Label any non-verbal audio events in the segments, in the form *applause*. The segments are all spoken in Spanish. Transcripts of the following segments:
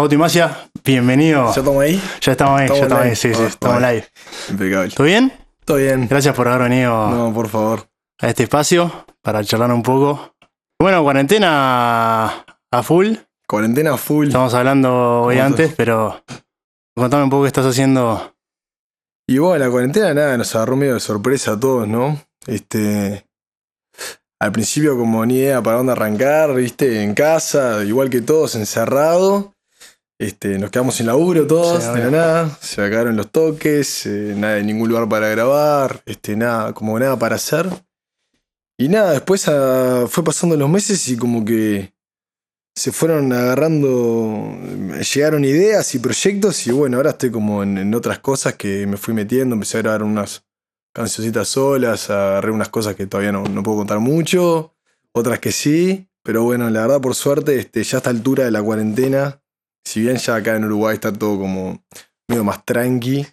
Bauti Macia, bienvenido. ¿Ya estamos ahí? Ya estamos ahí, ya estamos ahí, sí, sí, Ah, estamos live. Impecable. ¿Todo bien? Todo bien. Gracias por haber venido No, por favor. a este espacio para charlar un poco. Bueno, cuarentena a full. Cuarentena full. Estamos hablando hoy ¿Cómo antes, estás? pero contame un poco qué estás haciendo. Y bueno, la cuarentena nada, nos agarró medio de sorpresa a todos, ¿no? Este. Al principio, como ni idea para dónde arrancar, viste, en casa, igual que todos, encerrado. Este, nos quedamos sin laburo todos, Sí, de la nada. Se acabaron los toques, eh, nada, en ningún lugar para grabar, este, nada, como nada para hacer. Y nada, después ah, fue pasando los meses y como que se fueron agarrando, llegaron ideas y proyectos y bueno, ahora estoy como en, en otras cosas que me fui metiendo, empecé a grabar unas cancioncitas solas, agarré unas cosas que todavía no, no puedo contar mucho, otras que sí, pero bueno, la verdad por suerte, este, ya a esta altura de la cuarentena, si bien ya acá en Uruguay está todo como medio más tranqui,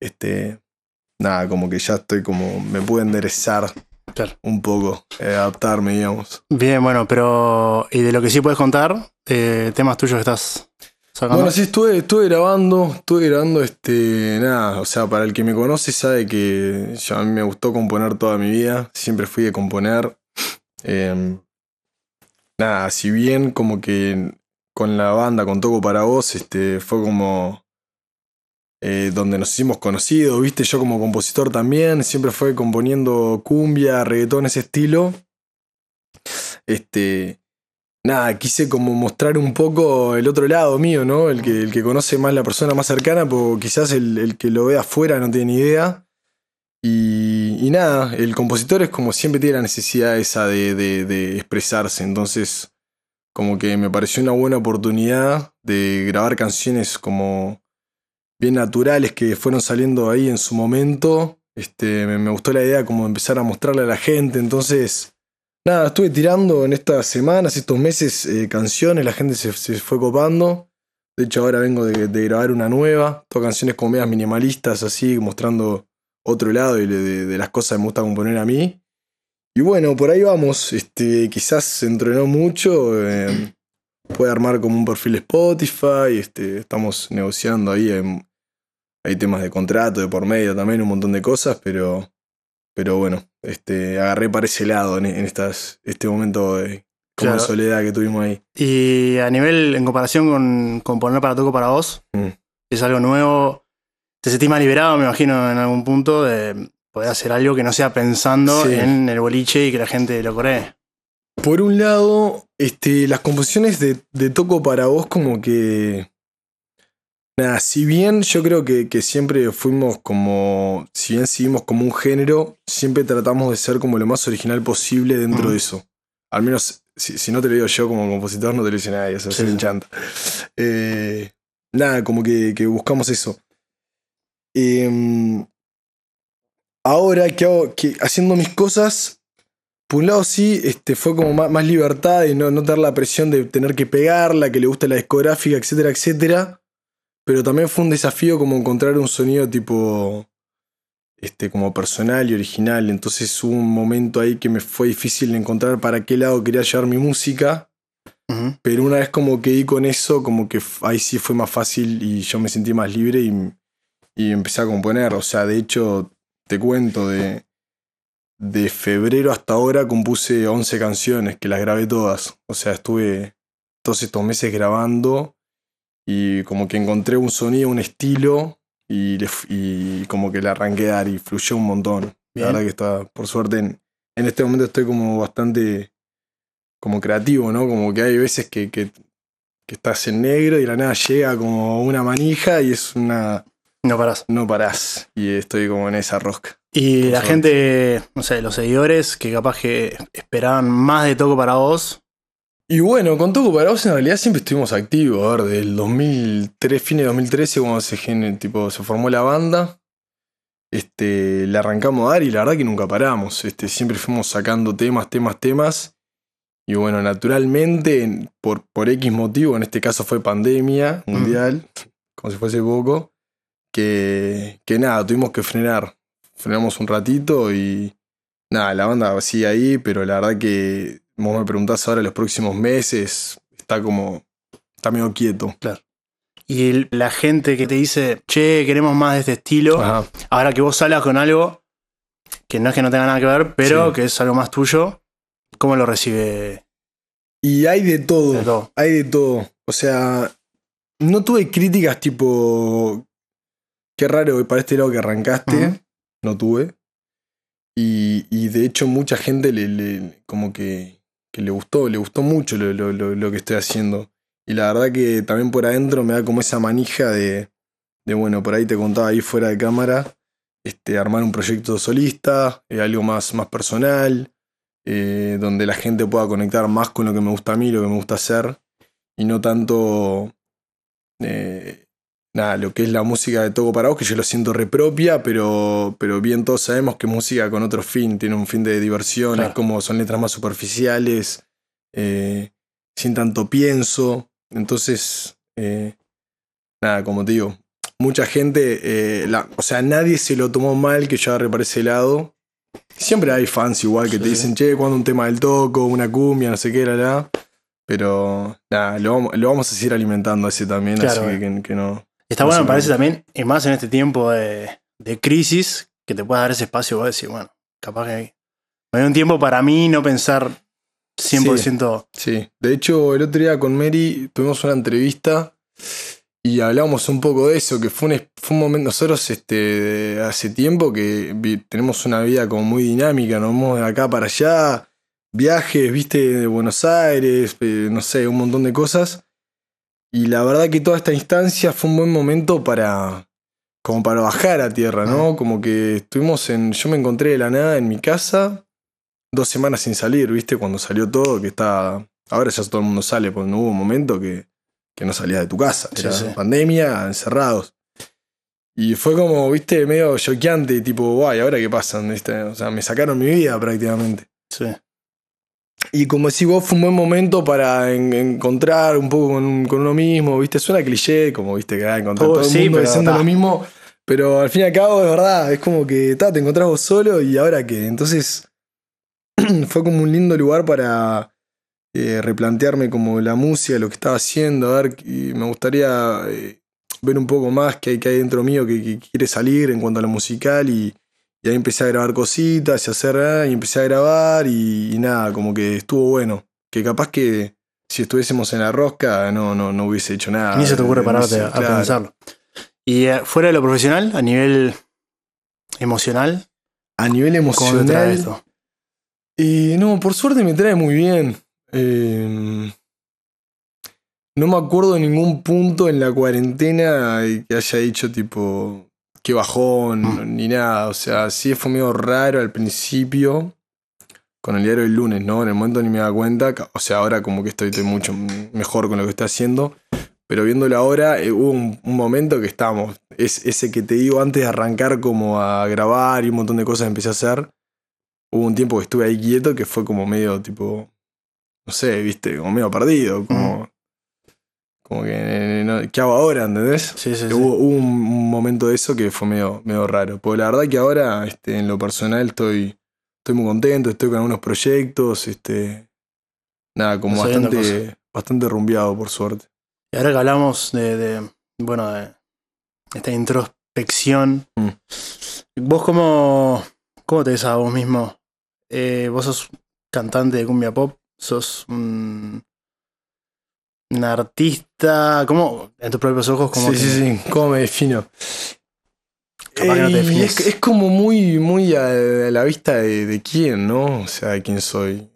este, nada, como que ya estoy como, me puedo enderezar Claro. un poco, eh, adaptarme, digamos. Bien, bueno, pero. ¿Y de lo que sí puedes contar? Eh, temas tuyos que estás sacando. Bueno, sí, estuve, estuve grabando, estuve grabando este, nada, o sea, para el que me conoce sabe que ya a mí me gustó componer toda mi vida, siempre fui de componer. Eh, nada, si bien como que con la banda, con Toco para Vos, este, fue como eh, donde nos hicimos conocidos, viste, yo como compositor también, siempre fue componiendo cumbia, reggaetón, ese estilo. Este, nada, quise como mostrar un poco el otro lado mío, ¿no? El que, el que conoce más la persona más cercana, porque quizás el, que lo ve afuera no tiene ni idea. Y, nada, el compositor es como siempre tiene la necesidad esa de- de expresarse, entonces como que me pareció una buena oportunidad de grabar canciones como bien naturales que fueron saliendo ahí en su momento. Este, me, gustó la idea como de empezar a mostrarle a la gente, entonces Nada, estuve tirando en estas semanas, estos meses, eh, canciones, la gente se, se fue copando. De hecho, ahora vengo de, de grabar una nueva, todas canciones como medias minimalistas, así, mostrando otro lado de- de las cosas que me gusta componer a mí. Y bueno, por ahí vamos. Este, quizás se entrenó mucho. eh, puede armar como un perfil Spotify. Este, estamos negociando ahí. hay temas de contrato de por medio también, un montón de cosas, pero. Pero bueno, este, agarré para ese lado en, en estas, este momento de como Claro. soledad que tuvimos ahí. Y a nivel, en comparación con, con poner para toco para vos, Mm. es algo nuevo. Te sentís más liberado, me imagino, en algún punto, de poder hacer algo que no sea pensando Sí. en el boliche y que la gente lo coree. Por un lado, este, las composiciones de, de Toco para vos como que... Nada, si bien yo creo que, que siempre fuimos como... Si bien seguimos como un género, siempre tratamos de ser como lo más original posible dentro Ujú. de eso. Al menos, si, si no te lo digo yo como compositor, no te lo dice nadie, eso Sí. me enchanta. Eh, nada, como que, que buscamos eso. Em, ahora que hago, que haciendo mis cosas, por un lado sí, este, fue como más, más libertad y no, no tener la presión de tener que pegarla, que le guste la discográfica, etcétera, etcétera. Pero también fue un desafío como encontrar un sonido tipo, este, como personal y original. Entonces hubo un momento ahí que me fue difícil encontrar para qué lado quería llevar mi música. Pero una vez como que di con eso, como que ahí sí fue más fácil y yo me sentí más libre y, y empecé a componer. O sea, de hecho, te cuento, de, de febrero hasta ahora compuse 11 canciones, que las grabé todas. O sea, estuve todos estos meses grabando y como que encontré un sonido, un estilo y, le f- y como que le arranqué a dar y fluyó un montón. Bien. La verdad que está, por suerte, en, en este momento estoy como bastante como creativo, ¿no? Como que hay veces que, que, que estás en negro y de la nada llega como una manija y es una... No parás. no parás. Y estoy como en esa rosca. Y la gente, no sé, los seguidores que capaz que esperaban más de toco para vos. Y bueno, con Toco para vos en realidad siempre estuvimos activos. A ver, del 2003, fin de 2013, cuando se, tipo, se formó la banda, este, le arrancamos a dar y la verdad que nunca paramos. Este, siempre fuimos sacando temas, temas, temas. Y bueno, naturalmente, en- por, por X motivo, en este caso fue pandemia mundial, como si fuese poco, que, que nada, tuvimos que frenar. Frenamos un ratito y nada, la banda sigue ahí, pero la verdad que vos me preguntás ahora los próximos meses, está como, está medio quieto. Claro. y el- la gente que te dice, che, queremos más de este estilo, Ajá. ahora que vos salgas con algo que no es que no tenga nada que ver, pero Sí. que es algo más tuyo, ¿cómo lo recibe Y hay de todo. de todo? Hay de todo. O sea, no tuve críticas tipo. Qué raro para este lado que arrancaste. No tuve. Y, y de hecho, mucha gente le, le- como que, que le gustó, le gustó mucho lo, lo- lo- lo que estoy haciendo. Y la verdad que también por adentro me da como esa manija de, de bueno, por ahí te contaba ahí fuera de cámara, este, armar un proyecto solista, eh, algo más, más personal, eh, donde la gente pueda conectar más con lo que me gusta a mí, lo que me gusta hacer, y no tanto eh, nada, lo que es la música de Toco para vos, que yo lo siento repropia, pero, pero bien todos sabemos que música con otro fin, tiene un fin de diversión, Claro. es como son letras más superficiales, eh, sin tanto pienso. Entonces, eh, nada, como te digo, mucha gente, eh, la- o sea, nadie se lo tomó mal que yo agarre para ese lado. Siempre hay fans igual que Sí, te dicen, che, cuando un tema del toco, una cumbia, no sé qué, la, la. Pero nada, lo, vamos- lo vamos a seguir alimentando ese también, Claro, así que, que- que no. Está No bueno, me parece también, y más en este tiempo de, de crisis, que te pueda dar ese espacio, vos decir, bueno, capaz que me dio un tiempo para mí no pensar 100%. Sí, de hecho, el otro día con Mary tuvimos una entrevista y hablamos un poco de eso, que fue un, fue un momento, nosotros este, hace tiempo que vi- tenemos una vida como muy dinámica, nos vamos de acá para allá, viajes, viste, de Buenos Aires, eh, no sé, un montón de cosas. Y la verdad que toda esta instancia fue un buen momento para, como para bajar a tierra, ¿no? Como que estuvimos en, yo me encontré de la nada en mi casa, dos semanas sin salir, ¿viste? Cuando salió todo, que está. Ahora ya todo el mundo sale, porque no hubo un momento que, que no salías de tu casa. Sí, Era sí. pandemia, encerrados. Y fue como, viste, medio choqueante, tipo, guay, ¿ahora qué pasa? ¿Viste? O sea, me sacaron mi vida prácticamente. Sí. Y como decís vos, fue un buen momento para en- encontrar un poco con, con uno mismo, ¿viste? Suena cliché, como viste que ah, encontrar Oh, todo el mundo diciendo lo mismo. Pero al fin y al cabo, de verdad, es como que ta, te encontrás vos solo y ahora qué. Entonces, *clears throat* fue como un lindo lugar para eh, replantearme como la música, lo que estaba haciendo. A ver, y me gustaría eh, ver un poco más qué hay, qué hay dentro mío que, que quiere salir en cuanto a lo musical y, y ahí empecé a grabar cositas y hacer ah, y empecé a grabar y, y nada, como que estuvo bueno. Que capaz que si estuviésemos en la rosca no, no, no hubiese hecho nada. Ni se te ocurre No pararte sé, a, claro. pensarlo. Y eh, fuera de lo profesional, a nivel emocional, A nivel ¿cómo te trae emocional. esto? Y no, por suerte me trae muy bien. Eh, no me acuerdo de ningún punto en la cuarentena que haya dicho tipo que bajón Mm. ni nada. O sea, sí fue medio raro al principio. Con el diario del lunes, ¿no? En el momento ni me da cuenta. O sea, ahora como que estoy, estoy mucho mejor con lo que estoy haciendo. Pero viéndolo ahora, eh, hubo un, un momento que estábamos. Es ese que te digo antes de arrancar como a grabar y un montón de cosas empecé a hacer hubo un tiempo que estuve ahí quieto que fue como medio tipo, no sé, viste, como medio perdido, como, como que, eh, no, ¿qué hago ahora? ¿Entendés? Sí, sí, sí. Hubo, un, un momento de eso que fue medio, medio raro. Porque la verdad que ahora, este, en lo personal, estoy, estoy muy contento, estoy con algunos proyectos, este, nada, como bastante, bastante rumbeado, por suerte. Y ahora que hablamos de, de, bueno, de esta introspección, Mm. ¿vos cómo, cómo te ves a vos mismo? Eh, vos sos cantante de cumbia pop, sos un, un artista, ¿cómo? En tus propios ojos, ¿cómo Sí, sí, sí, ¿cómo me defino? Capaz que no te y defines. es, es como muy, muy a, la vista de, de quién, ¿no? O sea, de quién soy.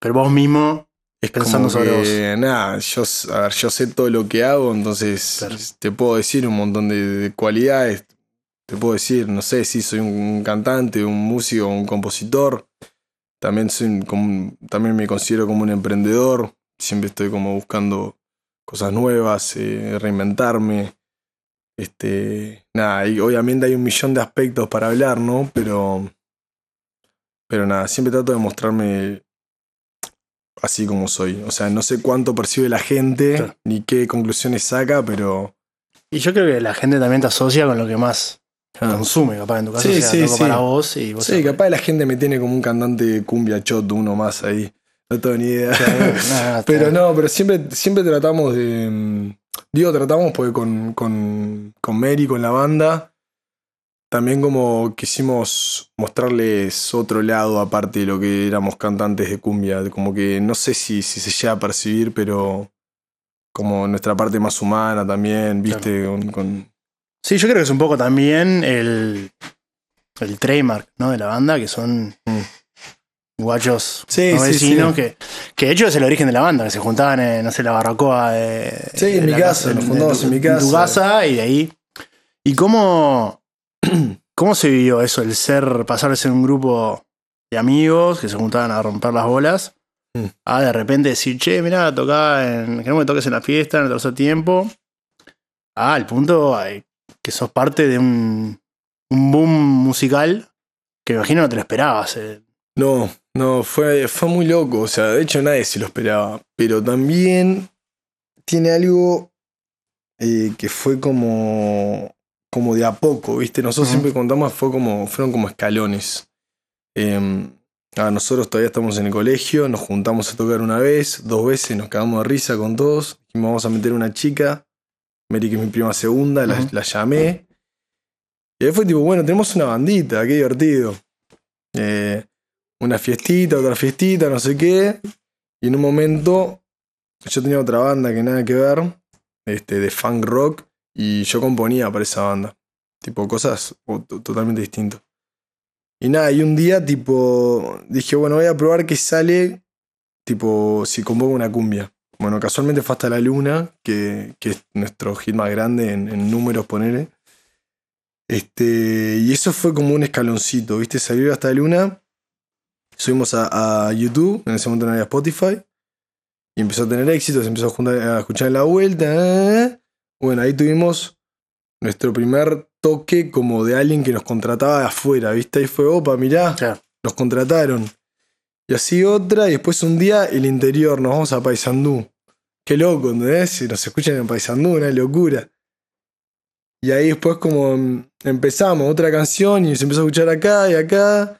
Pero vos mismo, Es Pensando como sobre que, Nada, yo, a ver, yo sé todo lo que hago, entonces Claro. te puedo decir un montón de, de cualidades. Te puedo decir, no sé si soy un cantante, un músico, un compositor. También, soy como también me considero como un emprendedor. Siempre estoy como buscando cosas nuevas, eh, reinventarme. Este, nada, y obviamente hay un millón de aspectos para hablar, ¿no? Pero, pero nada, siempre trato de mostrarme así como soy. O sea, no sé cuánto percibe la gente Claro. ni qué conclusiones saca, pero. y yo creo que la gente también te asocia con lo que más consume, capaz en tu caso Sí, sea sí, sí. para vos y vos Sí, capaz la gente me tiene como un cantante cumbia chot, uno más ahí. No tengo ni idea. *laughs* pero no, pero siempre, siempre tratamos de, mm, Digo, tratamos porque con, con, con Mary, con la banda, también como quisimos mostrarles otro lado aparte de lo que éramos cantantes de cumbia. Como que no sé si, si se llega a percibir, pero como nuestra parte más humana también, viste, con, con- Sí, yo creo que es un poco también el, el trademark ¿no? de la banda, que son Mm. Guachos Sí, no vecinos, sí. Que, que de hecho es el origen de la banda, que se juntaban en, no sé, la barbacoa de, Sí, en mi casa, nos en mi tu casa. y de ahí. ¿Y cómo, *clears throat* cómo se vivió eso, el ser, pasar de ser un grupo de amigos que se juntaban a romper las bolas, Mm. a de repente decir, che, mirá, tocá en, que toques en la fiesta, en el tercer tiempo, a al punto que sos parte de un, un boom musical que me imagino no te lo esperabas. eh. No, no, fue, fue muy loco. O sea, de hecho nadie se lo esperaba. Pero también tiene algo eh, que fue como, como de a poco, ¿viste? Nosotros siempre contamos, fue como, fueron como escalones. Eh, a nosotros todavía estamos en el colegio, nos juntamos a tocar una vez, dos veces, nos cagamos de risa con todos. Dijimos, vamos a meter una chica, Mary, que es mi prima segunda, la, la llamé. Y ahí fue tipo, bueno, tenemos una bandita, qué divertido. Eh, una fiestita, otra fiestita, no sé qué. Y en un momento yo tenía otra banda que nada que ver, este, de funk rock, y yo componía para esa banda. Tipo, cosas totalmente distintas. Y nada, y un día, tipo, dije, bueno, voy a probar qué sale, tipo, si compongo una cumbia. Bueno, casualmente fue hasta la luna, que, que es nuestro hit más grande en, en números, ponele. Este, y eso fue como un escaloncito, ¿viste? Salir hasta la luna. Subimos a, a YouTube, en ese momento no había Spotify. Y empezó a tener éxito, se empezó a, juntar- a escuchar en la vuelta. Bueno, ahí tuvimos nuestro primer toque como de alguien que nos contrataba de afuera, ¿viste? Ahí fue, opa, mirá, Claro. nos contrataron. Y así otra, y después un día el interior, nos vamos a Paysandú. Qué loco, ¿entendés? Si nos escuchan en Paysandú, una locura. Y ahí después como mm, empezamos otra canción y se empezó a escuchar acá y acá.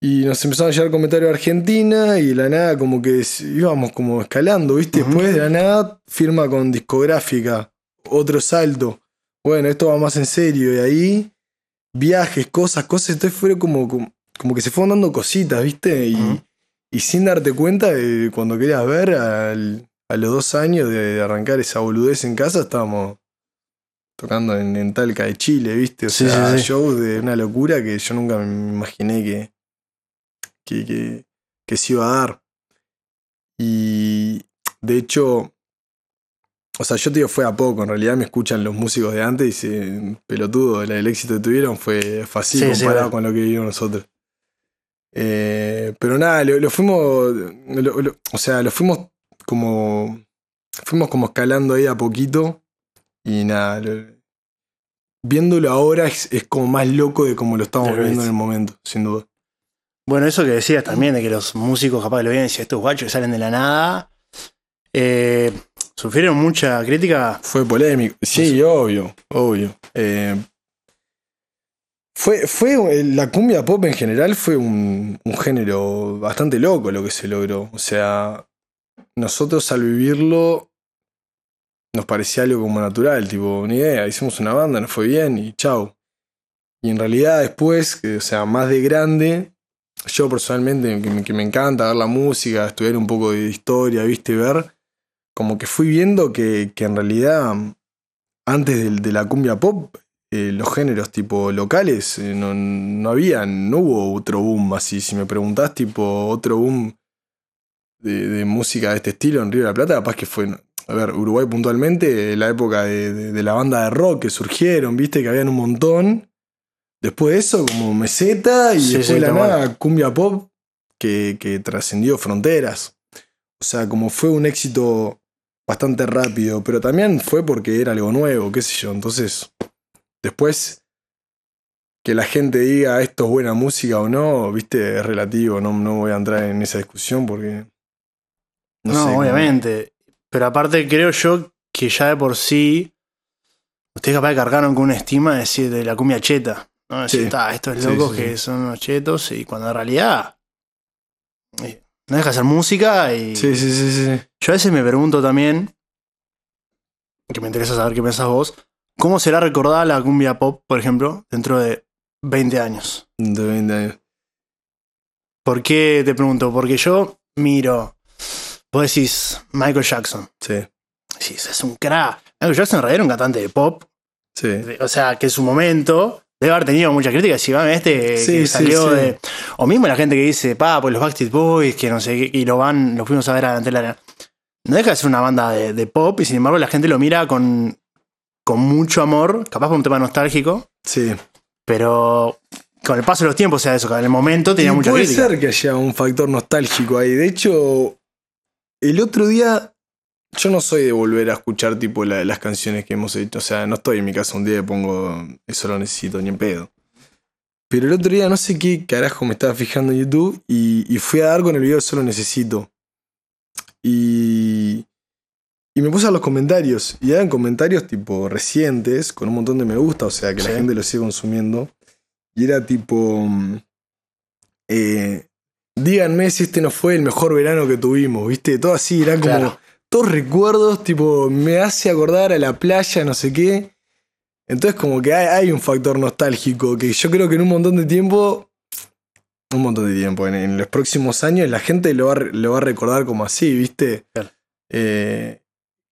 Y nos empezaron a llegar comentarios de Argentina y de la nada como que íbamos como escalando, ¿viste? Después de la nada firma con discográfica, otro salto. Bueno, esto va más en serio. Y ahí viajes, cosas, cosas. Entonces fue como, como, como que se fueron dando cositas, ¿viste? Y, y sin darte cuenta, eh, cuando querías ver, al- a los dos años de, de arrancar esa boludez en casa, estábamos tocando en, en Talca de Chile, ¿viste? O Sí, sea, sí, sí. shows de una locura que yo nunca me imaginé que, que, que, que se iba a dar. Y de hecho, o sea, yo te digo, fue a poco. En realidad me escuchan los músicos de antes y dicen, pelotudo, el, el éxito que tuvieron fue fácil Sí, comparado con lo que vivimos nosotros. Eh, pero nada, lo, lo fuimos, lo- lo- o sea, lo fuimos como, fuimos como escalando ahí a poquito y nada, lo- viéndolo ahora es, es como más loco de como lo estamos De lo viendo viste. en el momento, sin duda. Bueno, eso que decías también, de que los músicos capaz que lo ven y estos guachos que salen de la nada, eh, sufrieron mucha crítica. Fue polémico. Sí, obvio, obvio. Eh, fue, fue la cumbia pop en general fue un, un género bastante loco lo que se logró. O sea, nosotros al vivirlo nos parecía algo como natural, tipo, ni idea, hicimos una banda, nos fue bien y chau. Y en realidad después, o sea, más de grande, yo personalmente, que me, encanta ver la música, estudiar un poco de historia, viste, ver, como que fui viendo que, que en realidad antes del- de, la cumbia pop, eh, los géneros tipo locales, eh, no, no había, no hubo otro boom así. Si me preguntás, tipo, otro boom de, de música de este estilo en Río de la Plata, capaz que fue, a ver, Uruguay puntualmente, la época de, de- de la banda de rock que surgieron, viste, que habían un montón. Después de eso, como meseta y Sí, después sí, la nada, cumbia pop que, que trascendió fronteras. O sea, como fue un éxito bastante rápido, pero también fue porque era algo nuevo, qué sé yo. Entonces, después que la gente diga esto es buena música o no, viste, es relativo, no, no voy a entrar en esa discusión porque... No, sé, obviamente. Pero aparte creo yo que ya de por sí, ustedes capaz cargaron con una estima de decir de la cumbia cheta. ¿No? Sí. "Ta, estos Sí, locos sí, que sí. son unos chetos y cuando en realidad eh, no deja de ser música y Sí, sí, sí, sí. yo a veces me pregunto también que me interesa saber qué pensás vos, ¿cómo será recordada la cumbia pop, por ejemplo, dentro de 20 años? De 20 años. ¿Por qué te pregunto? Porque yo miro, vos decís Michael Jackson, Sí, decís, es un crack. Michael Jackson en realidad era un cantante de pop, sí. o sea, que en su momento debe haber tenido mucha crítica, si va este Sí, que salió sí. de... O mismo la gente que dice, pa, pues los Backstreet Boys, que no sé qué, y lo van, lo fuimos a ver a la. No deja de ser una banda de, de pop y sin embargo la gente lo mira con, con mucho amor, capaz por un tema nostálgico, Sí. pero con el paso de los tiempos, o sea, eso, que en el momento tenía Y mucha puede crítica. ser que haya un factor nostálgico ahí. De hecho, el otro día, yo no soy de volver a escuchar tipo la- las canciones que hemos hecho. O sea, no estoy en mi casa un día y pongo eso lo necesito ni en pedo. Pero el otro día no sé qué carajo me estaba fijando en YouTube y, y fui a dar con el video de Solo Necesito. Y, y me puse a los comentarios. Y eran comentarios tipo recientes, con un montón de me gusta, o sea que Sí. la gente lo sigue consumiendo. Y era tipo. eh, díganme si este no fue el mejor verano que tuvimos, ¿viste? Todo así, eran como. Claro. Todos recuerdos, tipo, me hace acordar a la playa, no sé qué. Entonces, como que hay, hay un factor nostálgico que yo creo que en un montón de tiempo. Un montón de tiempo, en, en los próximos años la gente lo va, lo va a recordar como así, ¿viste? Claro. Eh,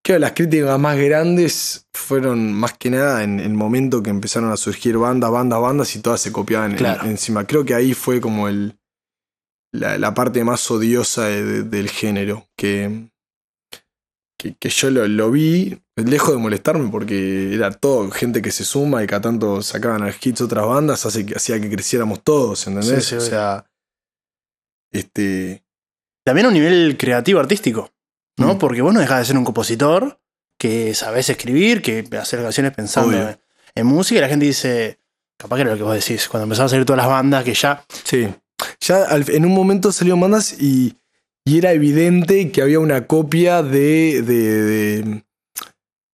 creo que las críticas más grandes fueron más que nada en el momento que empezaron a surgir bandas, bandas, bandas y todas se copiaban en- encima. Creo que ahí fue como el, la, la parte más odiosa de- de- del género. Que, que, que yo lo, lo vi, lejos de molestarme, porque era todo gente que se suma y cada tanto sacaban a hits otras bandas, hace hacía que creciéramos todos, ¿entendés? Sí, sí, o sea, este. También a un nivel creativo artístico, ¿no? Mm. Porque vos no dejás de ser un compositor, que sabés escribir, que hacer canciones pensando en, en música, y la gente dice, capaz que era lo que vos decís, cuando empezaron a salir todas las bandas, que ya Sí. Ya al- en un momento salieron bandas y, y era evidente que había una copia de, de- de-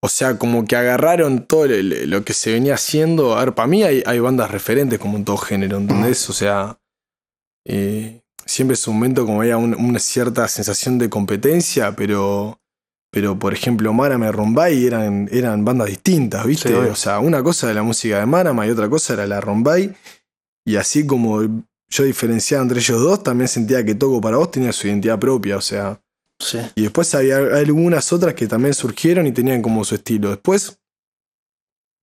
O sea, como que agarraron todo lo, que se venía haciendo. A ver, para mí hay, hay bandas referentes como en todo género, ¿entendés? O sea, eh, siempre es un momento como había un- una cierta sensación de competencia, pero. Pero, por ejemplo, Marama y Rombay eran, eran bandas distintas, ¿viste? Sí, o sea, una cosa era la música de Marama y otra cosa era la Rombay. Y así como yo diferenciaba entre ellos dos, también sentía que Toco para vos tenía su identidad propia, o sea. Sí. Y después había algunas otras que también surgieron y tenían como su estilo. Después,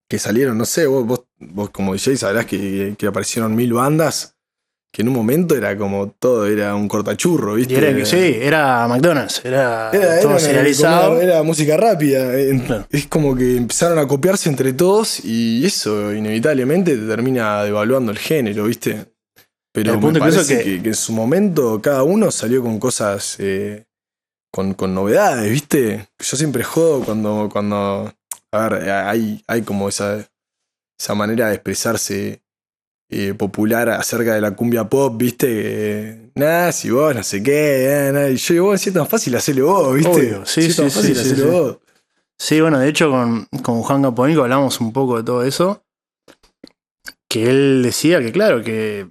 que salieron, no sé, vos, vos, vos como DJ sabrás que, que aparecieron mil bandas, que en un momento era como todo, era un cortachurro, Y ¿viste? era, sí, era McDonald's, era, Era, todo era- serializado. como- era música rápida. Claro. Es como que empezaron a copiarse entre todos y eso inevitablemente te termina devaluando el género, ¿viste? Pero El me punto parece que- que... que en su momento cada uno salió con cosas, eh, con, con novedades, ¿viste? Yo siempre jodo cuando, cuando a ver, hay, hay como esa, esa manera de expresarse eh, popular acerca de la cumbia pop, ¿viste? Que, nah, si vos no sé qué, eh, nah", y yo digo, bueno, si es tan fácil hacerlo vos, ¿viste? Obvio, sí, Si es tan sí, fácil sí, sí, hacerlo sí. vos. Sí, bueno, de hecho con, con Juan Caponico hablamos un poco de todo eso. Que él decía que, claro, que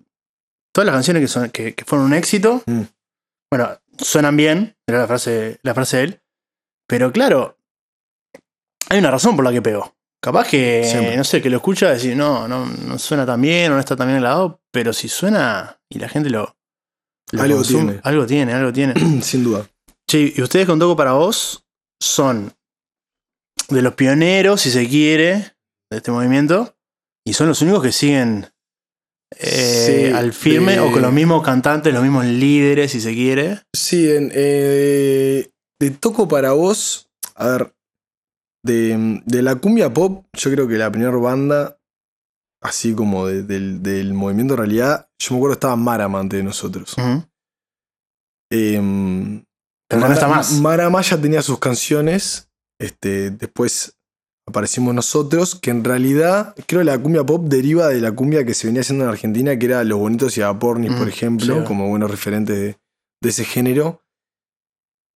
todas las canciones que, son, que, que fueron un éxito, Mm. bueno, suenan bien, era la frase, la frase de él. Pero claro, hay una razón por la que pegó. Capaz que, Siempre. no sé, que lo escucha decir, no, no, no suena tan bien o no está tan bien lado, pero si suena y la gente lo. lo Algo consume, tiene. Algo tiene, algo tiene. *clears throat* Sin duda. Sí, y ustedes con Toco para vos son de los pioneros, si se quiere, de este movimiento, y son los únicos que siguen eh, Sí, al firme de- o con los mismos cantantes, los mismos líderes, si se quiere. Sí, en, eh, de Toco para vos, a ver, de, de la cumbia pop, yo creo que la primera banda, así como de- del, del movimiento en realidad, yo me acuerdo estaba Marama ante nosotros. Em, Pero no está más. Marama ya tenía sus canciones, este, después aparecimos nosotros, que en realidad creo que la cumbia pop deriva de la cumbia que se venía haciendo en Argentina, que era Los Bonitos y Apornis, por Mm, ejemplo, sí. como buenos referentes de, de ese género.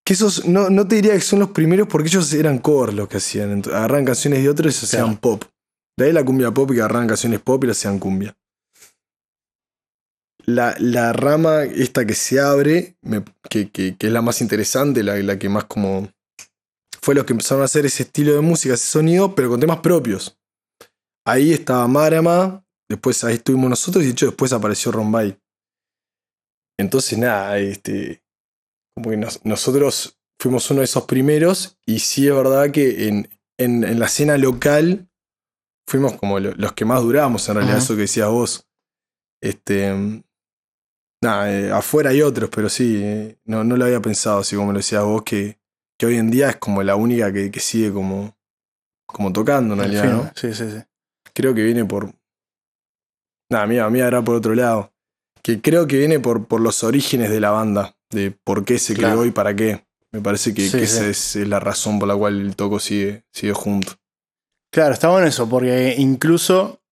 Que esos, no, no te diría que son los primeros porque ellos eran covers los que hacían. Agarraban canciones de otros y se hacían pop. De ahí la cumbia pop y que agarraban canciones pop y las hacían cumbia. La, la rama esta que se abre, me- que, que- que es la más interesante, la, la que más como fue los que empezaron a hacer ese estilo de música, ese sonido, pero con temas propios. Ahí estaba Marama, después ahí estuvimos nosotros y de hecho después apareció Rombay. Entonces nada, este, como que nosotros fuimos uno de esos primeros y sí es verdad que en, en, la escena local fuimos como los que más duramos en realidad, eso que decías vos. Este, nada, eh, afuera hay otros, pero sí, eh, no, no lo había pensado así como lo decías vos, que, que hoy en día es como la única que, que sigue como, como tocando en realidad, ¿no? Sí, sí, sí. Creo que viene por... Nada, mía, mía era por otro lado. Que creo que viene por, por los orígenes de la banda, de por qué se creó y para qué. Me parece que, esa es, la razón por la cual el toco sigue, sigue junto. Claro, está bueno eso, porque incluso,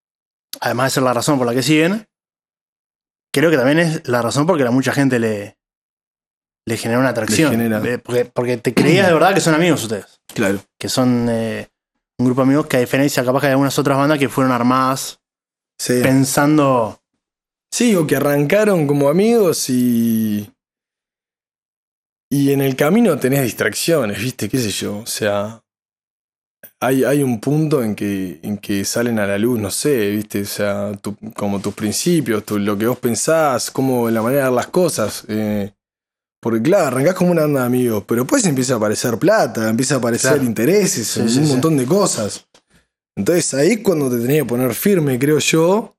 además de ser la razón por la que siguen, creo que también es la razón porque a mucha gente le, le genera una atracción. Eh, porque, te creías de verdad que son amigos ustedes. Claro. Que son eh, un grupo de amigos que a diferencia capaz que hay algunas otras bandas que fueron armadas pensando... Sí, o que arrancaron como amigos y y en el camino tenés distracciones, ¿viste? ¿Qué sé yo? O sea, hay, hay un punto en que, en que salen a la luz, no sé, ¿viste? O sea, como tus principios, lo que vos pensás, como la manera de ver las cosas. Eh, porque claro, arrancás como una banda de amigos, pero después empieza a aparecer plata, empieza a aparecer intereses, un montón de cosas. Entonces ahí cuando te tenés que poner firme, creo yo,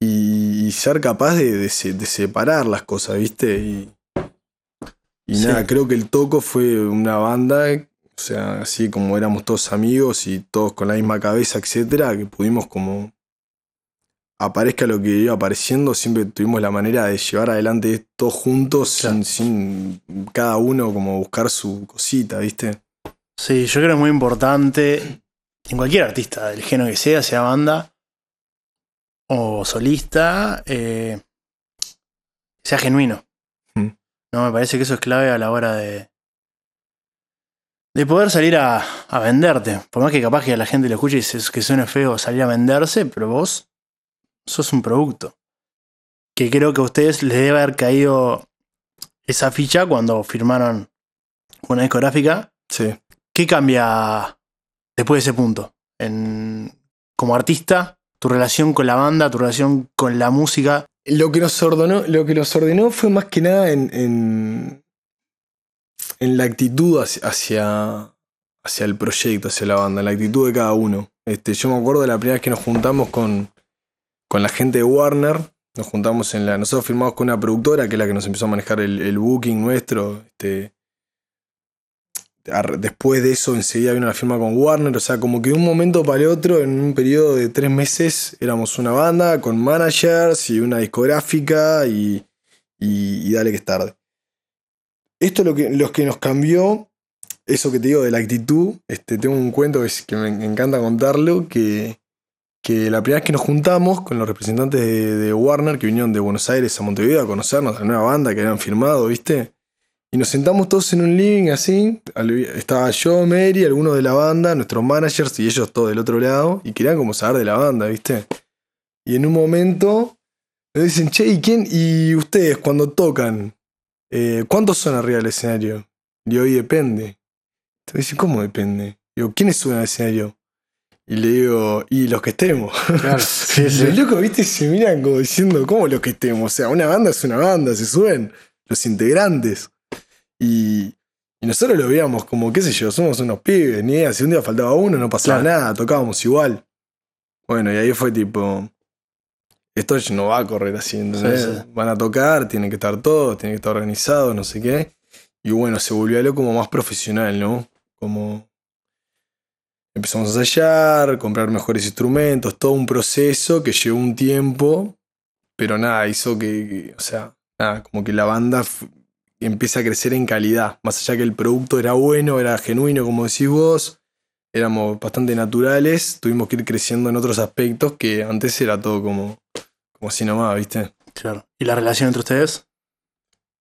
y, ser capaz de, de, separar las cosas, ¿viste? Y, y nada, creo que el Toco fue una banda, o sea, así como éramos todos amigos y todos con la misma cabeza, etcétera, que pudimos como aparezca lo que iba apareciendo, siempre tuvimos la manera de llevar adelante todos juntos, sin, cada uno como buscar su cosita, ¿viste? Sí, yo creo que es muy importante en cualquier artista, del género que sea, sea banda o solista, eh, sea genuino. No, me parece que eso es clave a la hora de. de poder salir a, a venderte. Por más que capaz que a la gente le escuche y dice que suene feo salir a venderse, pero vos sos un producto. Que creo que a ustedes les debe haber caído esa ficha cuando firmaron una discográfica. Sí. ¿Qué cambia después de ese punto? En, como artista, tu relación con la banda, tu relación con la música, lo que nos ordenó, lo que nos ordenó fue más que nada en, en, en la actitud hacia, hacia, el proyecto, hacia la banda, en la actitud de cada uno. Este, yo me acuerdo de la primera vez que nos juntamos con, con la gente de Warner. Nos juntamos en la. Nosotros firmamos con una productora que es la que nos empezó a manejar el, el booking nuestro. Este, después de eso enseguida vino la firma con Warner, o sea, como que de un momento para el otro, en un periodo de tres meses, éramos una banda con managers y una discográfica y, y, dale que es tarde. Esto es lo que, lo que nos cambió, eso que te digo de la actitud, este, tengo un cuento que, me encanta contarlo, que, que la primera vez que nos juntamos con los representantes de, Warner, que vinieron de Buenos Aires a Montevideo a conocernos, a la nueva banda que habían firmado, ¿viste? Y nos sentamos todos en un living así. Estaba yo, Mary, algunos de la banda, nuestros managers y ellos todos del otro lado. Y querían como saber de la banda, ¿viste? Y en un momento me dicen, che, ¿y quién? ¿Y ustedes cuando tocan? Eh, ¿Cuántos son arriba del escenario? Y hoy depende. Entonces dice, ¿cómo depende? Digo, ¿quiénes suben al escenario? Y le digo, y los que estemos. Claro, *laughs* sí, sí. Los locos, viste, se miran como diciendo, ¿cómo los que estemos? O sea, una banda es una banda, se suben los integrantes. Y, nosotros lo veíamos como, qué sé yo, somos unos pibes, ni idea, si un día faltaba uno no pasaba nada, tocábamos igual. Bueno, y ahí fue tipo, esto no va a correr así, ¿entendés? Van a tocar, tienen que estar todos, tienen que estar organizados, no sé qué. Y bueno, se volvió algo como más profesional, ¿no? Como empezamos a ensayar, comprar mejores instrumentos, todo un proceso que llevó un tiempo, pero nada, hizo que o sea, nada, como que la banda empieza a crecer en calidad. Más allá que el producto era bueno, era genuino, como decís vos, éramos bastante naturales, tuvimos que ir creciendo en otros aspectos que antes era todo como, como así nomás, ¿viste? Claro. ¿Y la relación entre ustedes?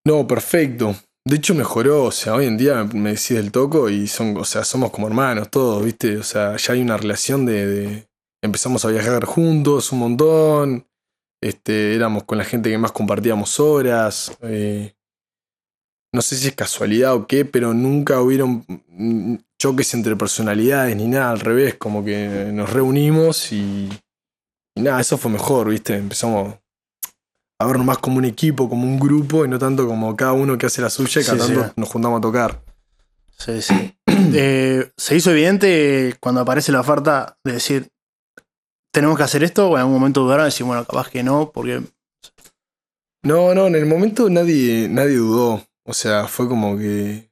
No, perfecto. De hecho mejoró, o sea, hoy en día me decís del toco y son, o sea, somos como hermanos todos, ¿viste? O sea, ya hay una relación de, empezamos a viajar juntos un montón. Este, éramos con la gente que más compartíamos horas. Eh, no sé si es casualidad o qué, pero nunca hubieron choques entre personalidades ni nada, al revés, como que nos reunimos y, y nada, eso fue mejor, ¿viste? Empezamos a vernos más como un equipo, como un grupo y no tanto como cada uno que hace la suya y Sí, cada tanto sí. nos juntamos a tocar. Sí, sí. *clears throat* Eh, ¿Se hizo evidente cuando aparece la oferta de decir, tenemos que hacer esto? ¿O en algún momento dudaron y decir, bueno, capaz que no? Porque No, no, en el momento nadie, nadie dudó. O sea, fue como que.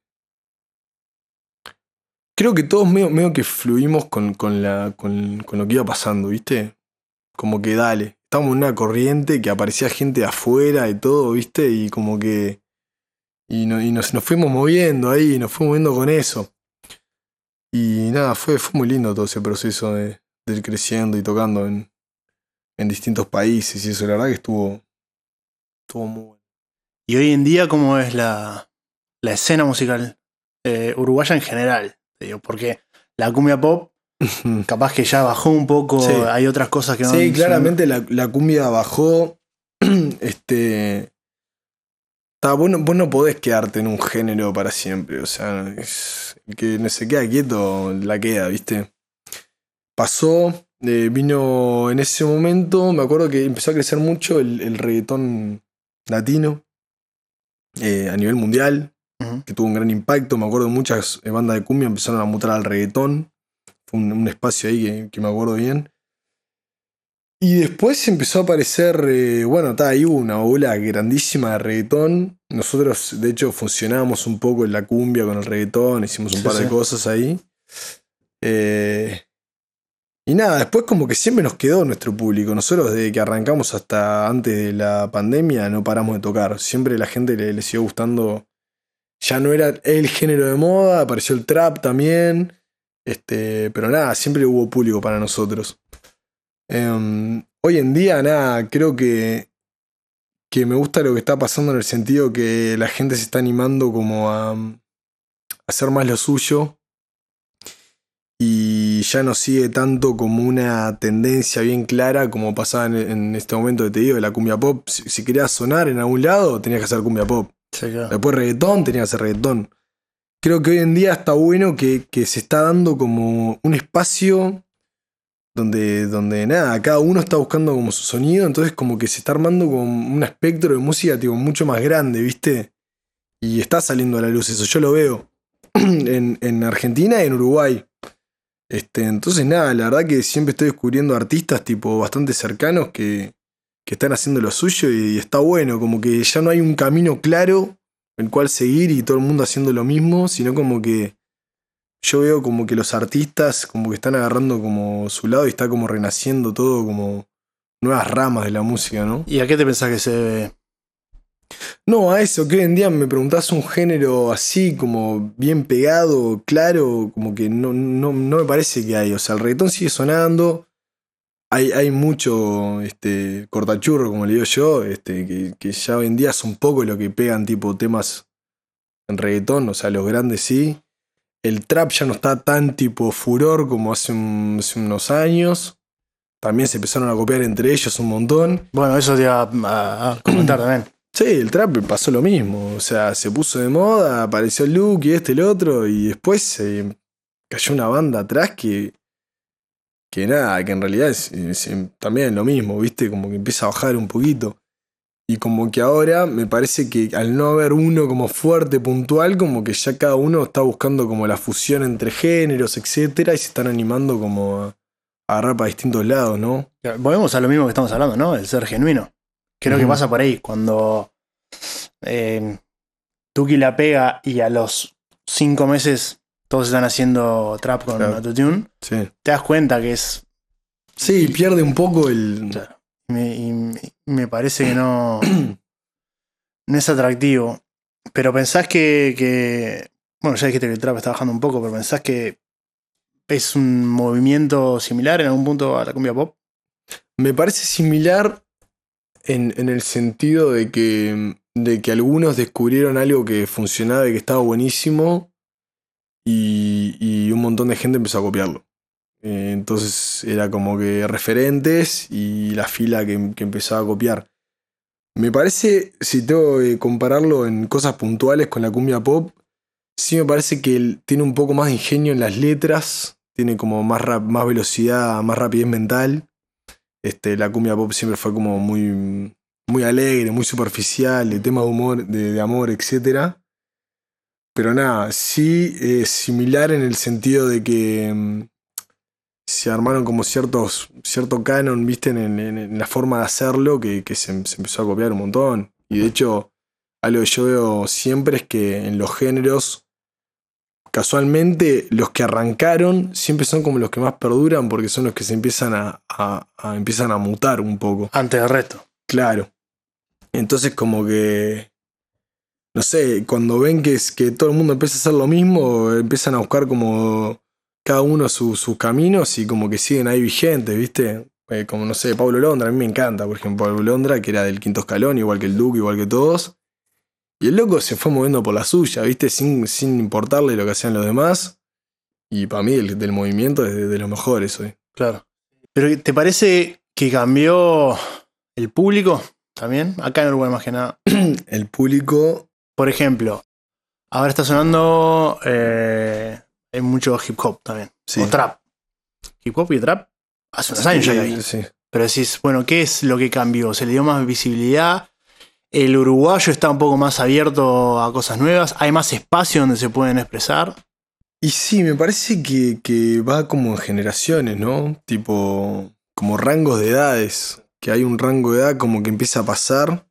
Creo que todos medio, medio que fluimos con, con, la, con, con lo que iba pasando, ¿viste? Como que dale. Estábamos en una corriente que aparecía gente afuera y todo, ¿viste? Y como que. Y, no- y nos, nos fuimos moviendo ahí, nos fuimos moviendo con eso. Y nada, fue, fue muy lindo todo ese proceso de, ir creciendo y tocando en, en distintos países y eso, la verdad que estuvo, estuvo muy bueno. Y hoy en día, ¿cómo es la, la escena musical eh, uruguaya en general? Te porque la cumbia pop, *laughs* capaz que ya bajó un poco, Sí. hay otras cosas que no Sí, claramente la, la cumbia bajó. *clears throat* este. ta, vos, no, vos no podés quedarte en un género para siempre. O sea, es- el que no se queda quieto la queda, ¿viste? Pasó, eh, vino en ese momento. Me acuerdo que empezó a crecer mucho el, el reggaetón latino eh, a nivel mundial. Que tuvo un gran impacto. Me acuerdo muchas bandas de cumbia empezaron a mutar al reggaetón. Un, un espacio ahí que, que me acuerdo bien. Y después empezó a aparecer, eh, bueno, está ahí una ola grandísima de reggaetón. Nosotros, de hecho, funcionábamos un poco en la cumbia con el reggaetón, hicimos un Sí, par de sí. cosas ahí. Eh, y nada, después como que siempre nos quedó nuestro público. Nosotros desde que arrancamos hasta antes de la pandemia no paramos de tocar. Siempre la gente le, le siguió gustando. Ya no era el género de moda, apareció el trap también. Este, pero nada, siempre hubo público para nosotros. Em, hoy en día, nada, creo que, que me gusta lo que está pasando en el sentido que la gente se está animando como a, a hacer más lo suyo y ya no sigue tanto como una tendencia bien clara como pasaba en, en este momento que te digo de la cumbia pop. Si, si querías sonar en algún lado, tenías que hacer cumbia pop. Sí, claro. Después reggaetón, tenías que hacer reggaetón. Creo que hoy en día está bueno que, que se está dando como un espacio donde, donde nada, cada uno está buscando como su sonido, entonces como que se está armando como un espectro de música tipo, mucho más grande, ¿viste? Y está saliendo a la luz eso, yo lo veo *clears throat* en, en Argentina y en Uruguay. Este, entonces nada, la verdad que siempre estoy descubriendo artistas tipo bastante cercanos que, que están haciendo lo suyo y, está bueno, como que ya no hay un camino claro el cual seguir y todo el mundo haciendo lo mismo, sino como que yo veo como que los artistas como que están agarrando como su lado y está como renaciendo todo como nuevas ramas de la música, ¿no? ¿Y a qué te pensás que se debe? No, a eso, que hoy en día me preguntás un género así, como bien pegado, claro, como que no, no, no me parece que hay. O sea, el reggaetón sigue sonando. Hay, hay mucho este, cortachurro, como le digo yo, este, que, que ya hoy en día es un poco lo que pegan tipo temas en reggaetón, o sea, los grandes sí. El trap ya no está tan tipo furor como hace, un- hace unos años. También se empezaron a copiar entre ellos un montón. Bueno, eso te iba a, comentar también. *clears throat* Sí, el trap pasó lo mismo. O sea, se puso de moda, apareció Luke y este y el otro, y después cayó una banda atrás que. Que nada, que en realidad es, es también lo mismo, ¿viste? Como que empieza a bajar un poquito. Y como que ahora me parece que al no haber uno como fuerte, puntual, como que ya cada uno está buscando como la fusión entre géneros, etcétera, y se están animando como a, a agarrar para distintos lados, ¿no? Volvemos a lo mismo que estamos hablando, ¿no? El ser genuino. Creo que pasa por ahí. Cuando eh, Tuki la pega y a los cinco meses todos están haciendo trap con Claro. autotune, Sí. te das cuenta que es. Sí, pierde un poco el. Claro. Me, y me- me parece que no, *clears throat* no es atractivo. Pero pensás que, que- Bueno, ya dijiste que el trap está bajando un poco, pero pensás que es un movimiento similar en algún punto a la cumbia pop. Me parece similar en, en el sentido de que, de que algunos descubrieron algo que funcionaba y que estaba buenísimo y, un montón de gente empezó a copiarlo. Eh, entonces era como que referentes y la fila que, que empezaba a copiar. Me parece, si tengo que compararlo en cosas puntuales con la cumbia pop, sí me parece que tiene un poco más de ingenio en las letras, tiene como más, rap- más velocidad, más rapidez mental. Este, la cumbia pop siempre fue como muy, muy alegre, muy superficial, de tema de humor, de, de amor, etc. Pero nada, sí es similar en el sentido de que mm, se armaron como ciertos, cierto canon, viste, en, en- en la forma de hacerlo, que, que se, se empezó a copiar un montón. Y de hecho, algo que yo veo siempre es que en los géneros, casualmente, los que arrancaron siempre son como los que más perduran porque son los que se empiezan a, a- a- empiezan a mutar un poco. Antes del resto. Claro. Entonces como que, no sé, cuando ven que, es, que todo el mundo empieza a hacer lo mismo, empiezan a buscar como cada uno su- sus caminos y como que siguen ahí vigentes, ¿viste? Eh, como no sé, Pablo Londra, a mí me encanta, por ejemplo, Pablo Londra, que era del quinto escalón, igual que el Duque, igual que todos. Y el loco se fue moviendo por la suya, ¿viste? Sin, sin importarle lo que hacían los demás. Y para mí, el, del movimiento es de, de los mejores hoy. Claro. Pero ¿te parece que cambió el público también? Acá en Uruguay más que nada. *clears throat* El público. Por ejemplo, ahora está sonando eh, hay mucho hip hop también. Sí. O trap. Hip hop y trap hace unos años ya hay. Sí. Pero decís, bueno, ¿qué es lo que cambió? ¿Se le dio más visibilidad? ¿El uruguayo está un poco más abierto a cosas nuevas? ¿Hay más espacio donde se pueden expresar? Y sí, me parece que, que va como en generaciones, ¿no? Tipo, como rangos de edades. Que hay un rango de edad como que empieza a pasar.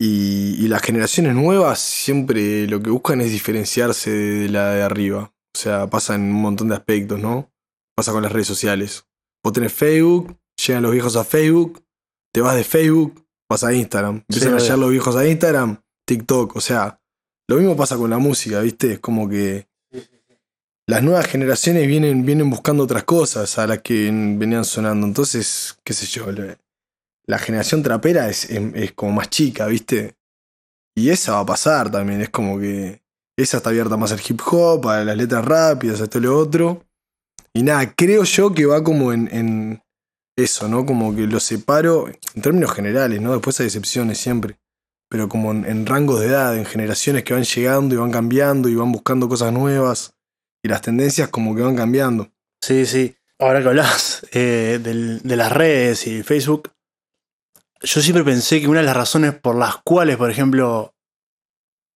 Y, y las generaciones nuevas siempre lo que buscan es diferenciarse de la de arriba. O sea, pasa en un montón de aspectos, ¿no? Pasa con las redes sociales. Vos tenés Facebook, llegan los viejos a Facebook, te vas de Facebook, vas a Instagram. Empiezan a obvio. llegar los viejos a Instagram, TikTok. O sea, lo mismo pasa con la música, ¿viste? Es como que las nuevas generaciones vienen, vienen buscando otras cosas a las que venían sonando. Entonces, qué sé yo, la, la generación trapera es, es- como más chica, ¿viste? Y esa va a pasar también. Es como que esa está abierta más al hip hop, a las letras rápidas, a esto y lo otro. Y nada, creo yo que va como en, en eso, ¿no? Como que lo separo en términos generales, ¿no? Después hay excepciones siempre pero como en, rangos de edad, en generaciones que van llegando y van cambiando y van buscando cosas nuevas y las tendencias como que van cambiando. Sí, sí. Ahora que hablas eh, de las redes y Facebook, yo siempre pensé que una de las razones por las cuales, por ejemplo,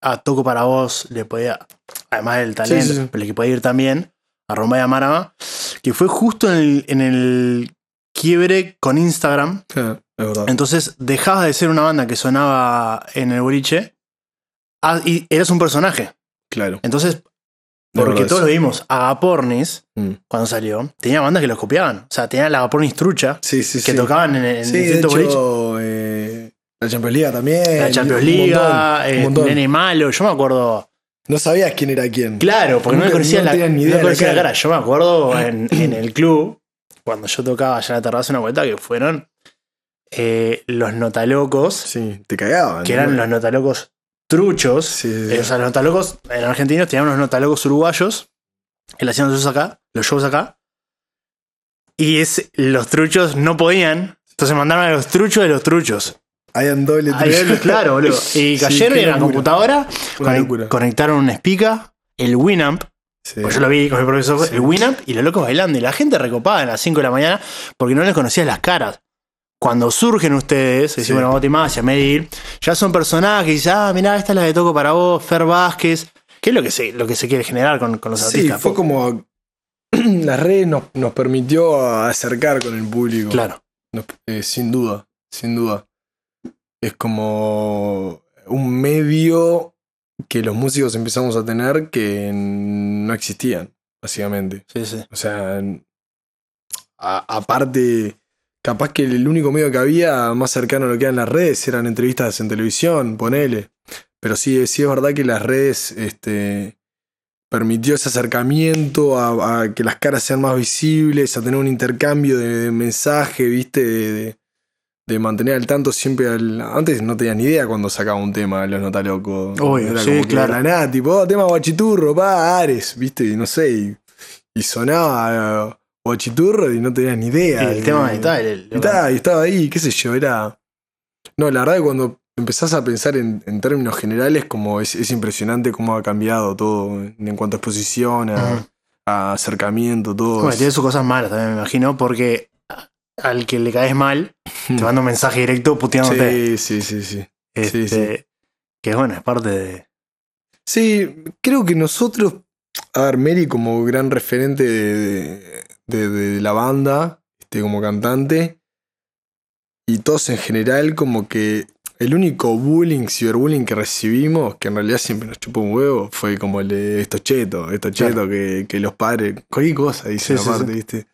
a Toco para vos le podía, además del talento, Sí, sí, sí. pero le que podía ir también a Roma y a Marama, que fue justo en el, en el quiebre con Instagram. es verdad. Entonces dejabas de ser una banda que sonaba en el boliche ah, y eras un personaje. claro. Entonces, Es porque todos lo vimos, Agapornis, Mm. cuando salió, tenía bandas que los copiaban. O sea, tenía la Agapornis trucha, Sí, sí, que sí. tocaban en, en de hecho, eh, la Champions League también. La Champions League, eh. Nene Malo, yo me acuerdo. No sabías quién era quién. Claro, porque no me conocía no la, ni idea conocía la cara. cara. Yo me acuerdo *clears throat* en, en el club, cuando yo tocaba allá en la terraza una vuelta, que fueron eh, los Notalocos, Sí, te cagaban. que eran ¿no? los Notalocos truchos. Sí, sí. Eh, o sea, los notalocos argentinos tenían unos notalocos uruguayos que le hacían los shows acá, los shows acá. Y es, los truchos no podían. Entonces mandaron a los truchos de los truchos. Habían doble Ahí trucho. claro, boludo. *laughs* Y cayeron y en la computadora Una conectaron un Spica, el Winamp. Pues yo lo vi con mi profesor, el Winamp y los locos bailando. Y la gente recopada a las 5 de la mañana porque no les conocías las caras. Cuando surgen ustedes, Sí. decimos, bueno, Bauti a medir, ya son personajes, ah, mirá, esta es la de Toco para vos, Fer Vázquez. ¿Qué es lo que se, lo que se quiere generar con, con los Sí, artistas? fue como. *clears throat* Las redes nos, nos permitió acercar con el público. Claro. Nos- eh, sin duda, sin duda. Es como un medio que los músicos empezamos a tener que no existían, básicamente. Sí, sí. O sea, a- aparte, capaz que el único medio que había más cercano a lo que eran las redes eran entrevistas en televisión, ponele. Pero sí, sí es verdad que las redes este, permitió ese acercamiento a, a que las caras sean más visibles, a tener un intercambio de, de mensaje, ¿viste? De, de- de mantener al tanto siempre al. Antes no tenías ni idea cuando sacaba un tema los Nota Loco. Obvio, Era sí, como claro. la nada, tipo, oh, tema guachiturro, pa, Ares, ¿viste? Y no sé. Y, y sonaba guachiturro y no tenías ni idea. el tema de tal. el- Y estaba, y estaba ahí, qué sé yo, era. No, la verdad que cuando empezás a pensar en, en términos generales, como es, es impresionante cómo ha cambiado todo en, cuanto a exposición, a, acercamiento, todo. Bueno, tiene sus cosas malas también, me imagino, porque al que le caes mal, te manda un mensaje directo puteándote. *laughs* Sí, sí, sí, sí. Este, sí, Que bueno, es parte de. Sí, creo que nosotros, a ver, Mary como gran referente de, de- de la banda, este, como cantante, y todos en general, como que el único bullying, ciberbullying que recibimos, que en realidad siempre nos chupó un huevo, fue como el de esto cheto, esto cheto, Claro. que, que los padres, cualquier cosa, dicen Sí, sí, aparte, sí. ¿viste?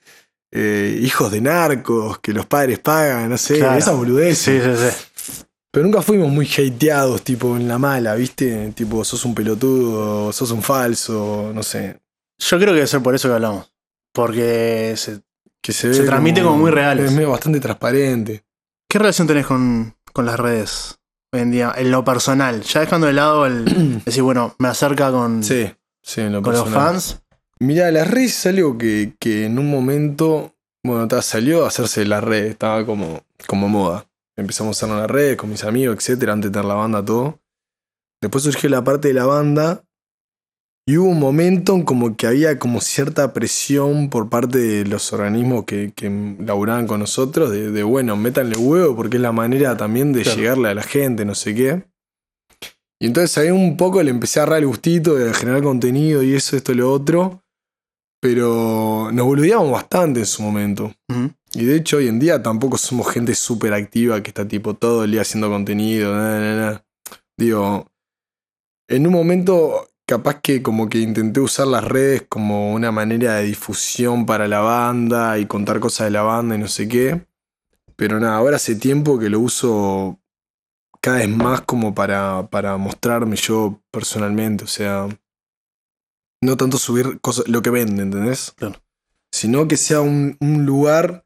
Eh, hijos de narcos, que los padres pagan, no sé, Claro. esas boludeces. Sí, sí, sí. Pero nunca fuimos muy hateados, tipo en la mala, ¿viste? Tipo, sos un pelotudo, sos un falso, no sé. Yo creo que debe ser por eso que hablamos. Porque se- Que se, transmite como muy reales. Es medio bastante transparente. ¿Qué relación tenés con, con las redes hoy en día? En lo personal. Ya dejando de lado el *clears throat* decir, bueno, me acerca con, Sí, sí, en lo con los fans. Mirá, las redes es algo que, que en un momento, bueno, salió a hacerse las redes, estaba como, como moda. Empezamos a hacer las redes con mis amigos, etcétera, antes de tener la banda, todo. Después surgió la parte de la banda y hubo un momento en como que había como cierta presión por parte de los organismos que, que laburaban con nosotros, de, de, bueno, métanle huevo porque es la manera también de Claro. llegarle a la gente, no sé qué. Y entonces ahí un poco le empecé a agarrar el gustito de generar contenido y eso, esto, lo otro. Pero nos boludeábamos bastante en su momento. Y de hecho, hoy en día tampoco somos gente súper activa que está tipo todo el día haciendo contenido. na. Digo, en un momento capaz que como que intenté usar las redes como una manera de difusión para la banda y contar cosas de la banda y no sé qué. Pero nada, ahora hace tiempo que lo uso cada vez más como para, para mostrarme yo personalmente. O sea, no tanto subir cosas, lo que vende, ¿entendés? Claro. Sino que sea un, un lugar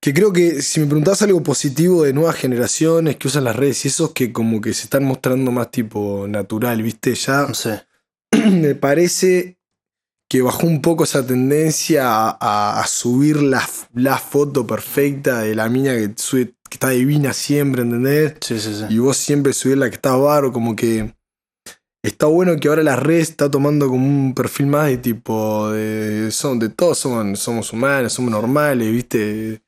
que creo que si me preguntás algo positivo de nuevas generaciones que usan las redes y esos que como que se están mostrando más tipo natural, ¿viste? Ya No sé. *clears throat* me parece que bajó un poco esa tendencia a, a- a subir la, la foto perfecta de la mina que, sube- que está divina siempre, ¿entendés? Sí, sí, sí. Y vos siempre subir la que está barro, como que está bueno que ahora la red está tomando como un perfil más de tipo de son de todos somos, somos humanos, somos normales, ¿viste?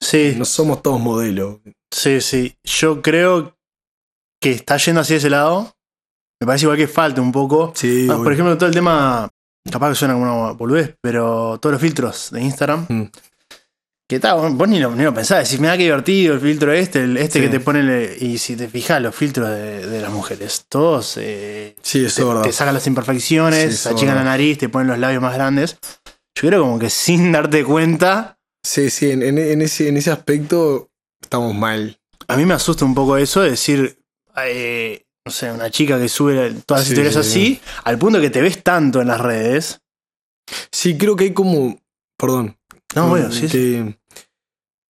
Sí, No somos todos modelos. sí, sí. Yo creo que está yendo hacia ese lado. Me parece igual que falta un poco. Sí, Ah, por ejemplo, todo el tema, capaz que suena como una boludez, pero todos los filtros de Instagram. Mm. Que tal, vos ni lo, ni lo pensás, decís, mira qué divertido el filtro este, el, este Sí. que te ponen, el- y si te fijas los filtros de, de las mujeres, todos eh, Sí, te, te sacan las imperfecciones, Sí, achican la nariz, te ponen los labios más grandes. Yo creo como que sin darte cuenta, Sí, sí, en, en- en ese, en ese aspecto estamos mal. a mí me asusta un poco eso de decir, eh, no sé, una chica que sube todas las Sí, historias sí, así, al punto que te ves tanto en las redes. Sí, creo que hay como. Perdón. No, bueno, sí, sí. que,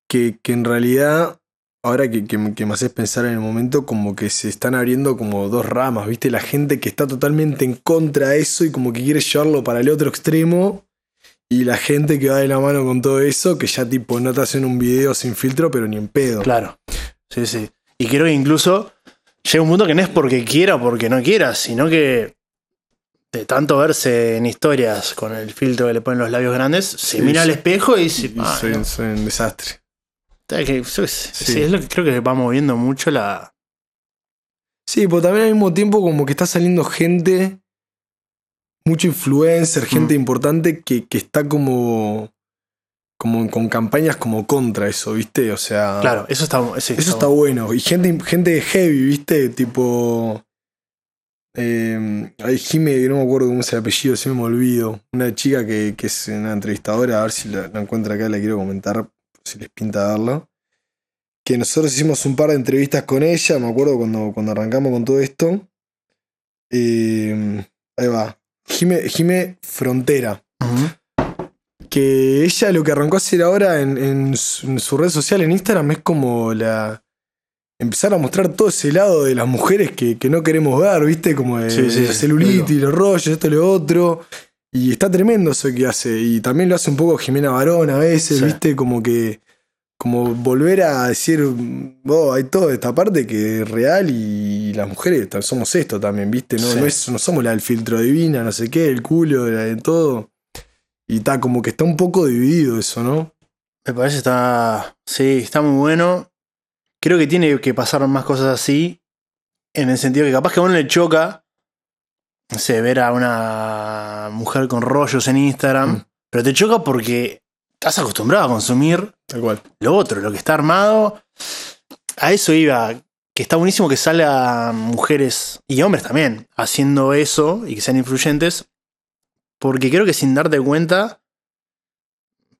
que, que en realidad, ahora que, que, me- que me haces pensar en el momento, como que se están abriendo como dos ramas, ¿viste? La gente que está totalmente en contra de eso y como que quiere llevarlo para el otro extremo. Y la gente que va de la mano con todo eso, que ya tipo no te hacen un video sin filtro, pero ni en pedo. Claro. Sí, sí. Y creo que incluso llega un punto que no es porque quiera o porque no quiera, sino que de tanto verse en historias con el filtro que le ponen los labios grandes, se Sí, mira al espejo y dice, "Ah, soy, no". soy un desastre. Sí, es lo que creo que va moviendo mucho la. Sí, pero también al mismo tiempo como que está saliendo gente, mucho influencer, gente Mm. importante que, que está como, como con campañas como contra eso, ¿viste? O sea, Claro, eso está. sí, eso está bueno. Y gente, gente heavy, ¿viste? Tipo... Eh, hay Jime, no me acuerdo cómo es el apellido, si me olvido. Una chica que, que es una entrevistadora, a ver si la, la encuentro acá, la quiero comentar, si les pinta darla. Que nosotros hicimos un par de entrevistas con ella, me acuerdo cuando, cuando arrancamos con todo esto. Eh, ahí va. Jime, Jime Frontera. Que ella lo que arrancó a hacer ahora en, en su, en su red social, en Instagram, es como la. Empezar a mostrar todo ese lado de las mujeres que, que no queremos ver, ¿viste? Como de, Sí, sí, de la sí, celulitis, los rollos, esto, lo otro. Y está tremendo eso que hace. Y también lo hace un poco Jimena Barón a veces. ¿viste? Como que como volver a decir, oh, hay toda esta parte que es real y las mujeres somos esto también, ¿viste? No, no, es, no somos la del filtro divina, no sé qué, el culo, la de todo. Y está como que está un poco dividido eso, ¿no? Me parece que está. Sí, está muy bueno. Creo que tiene que pasar más cosas así. En el sentido que capaz que a uno le choca. No sé, ver a una mujer con rollos en Instagram. Mm. Pero te choca porque estás acostumbrado a consumir Tal cual. lo otro, lo que está armado. A eso iba. Que está buenísimo que salgan mujeres y hombres también haciendo eso y que sean influyentes. Porque creo que sin darte cuenta,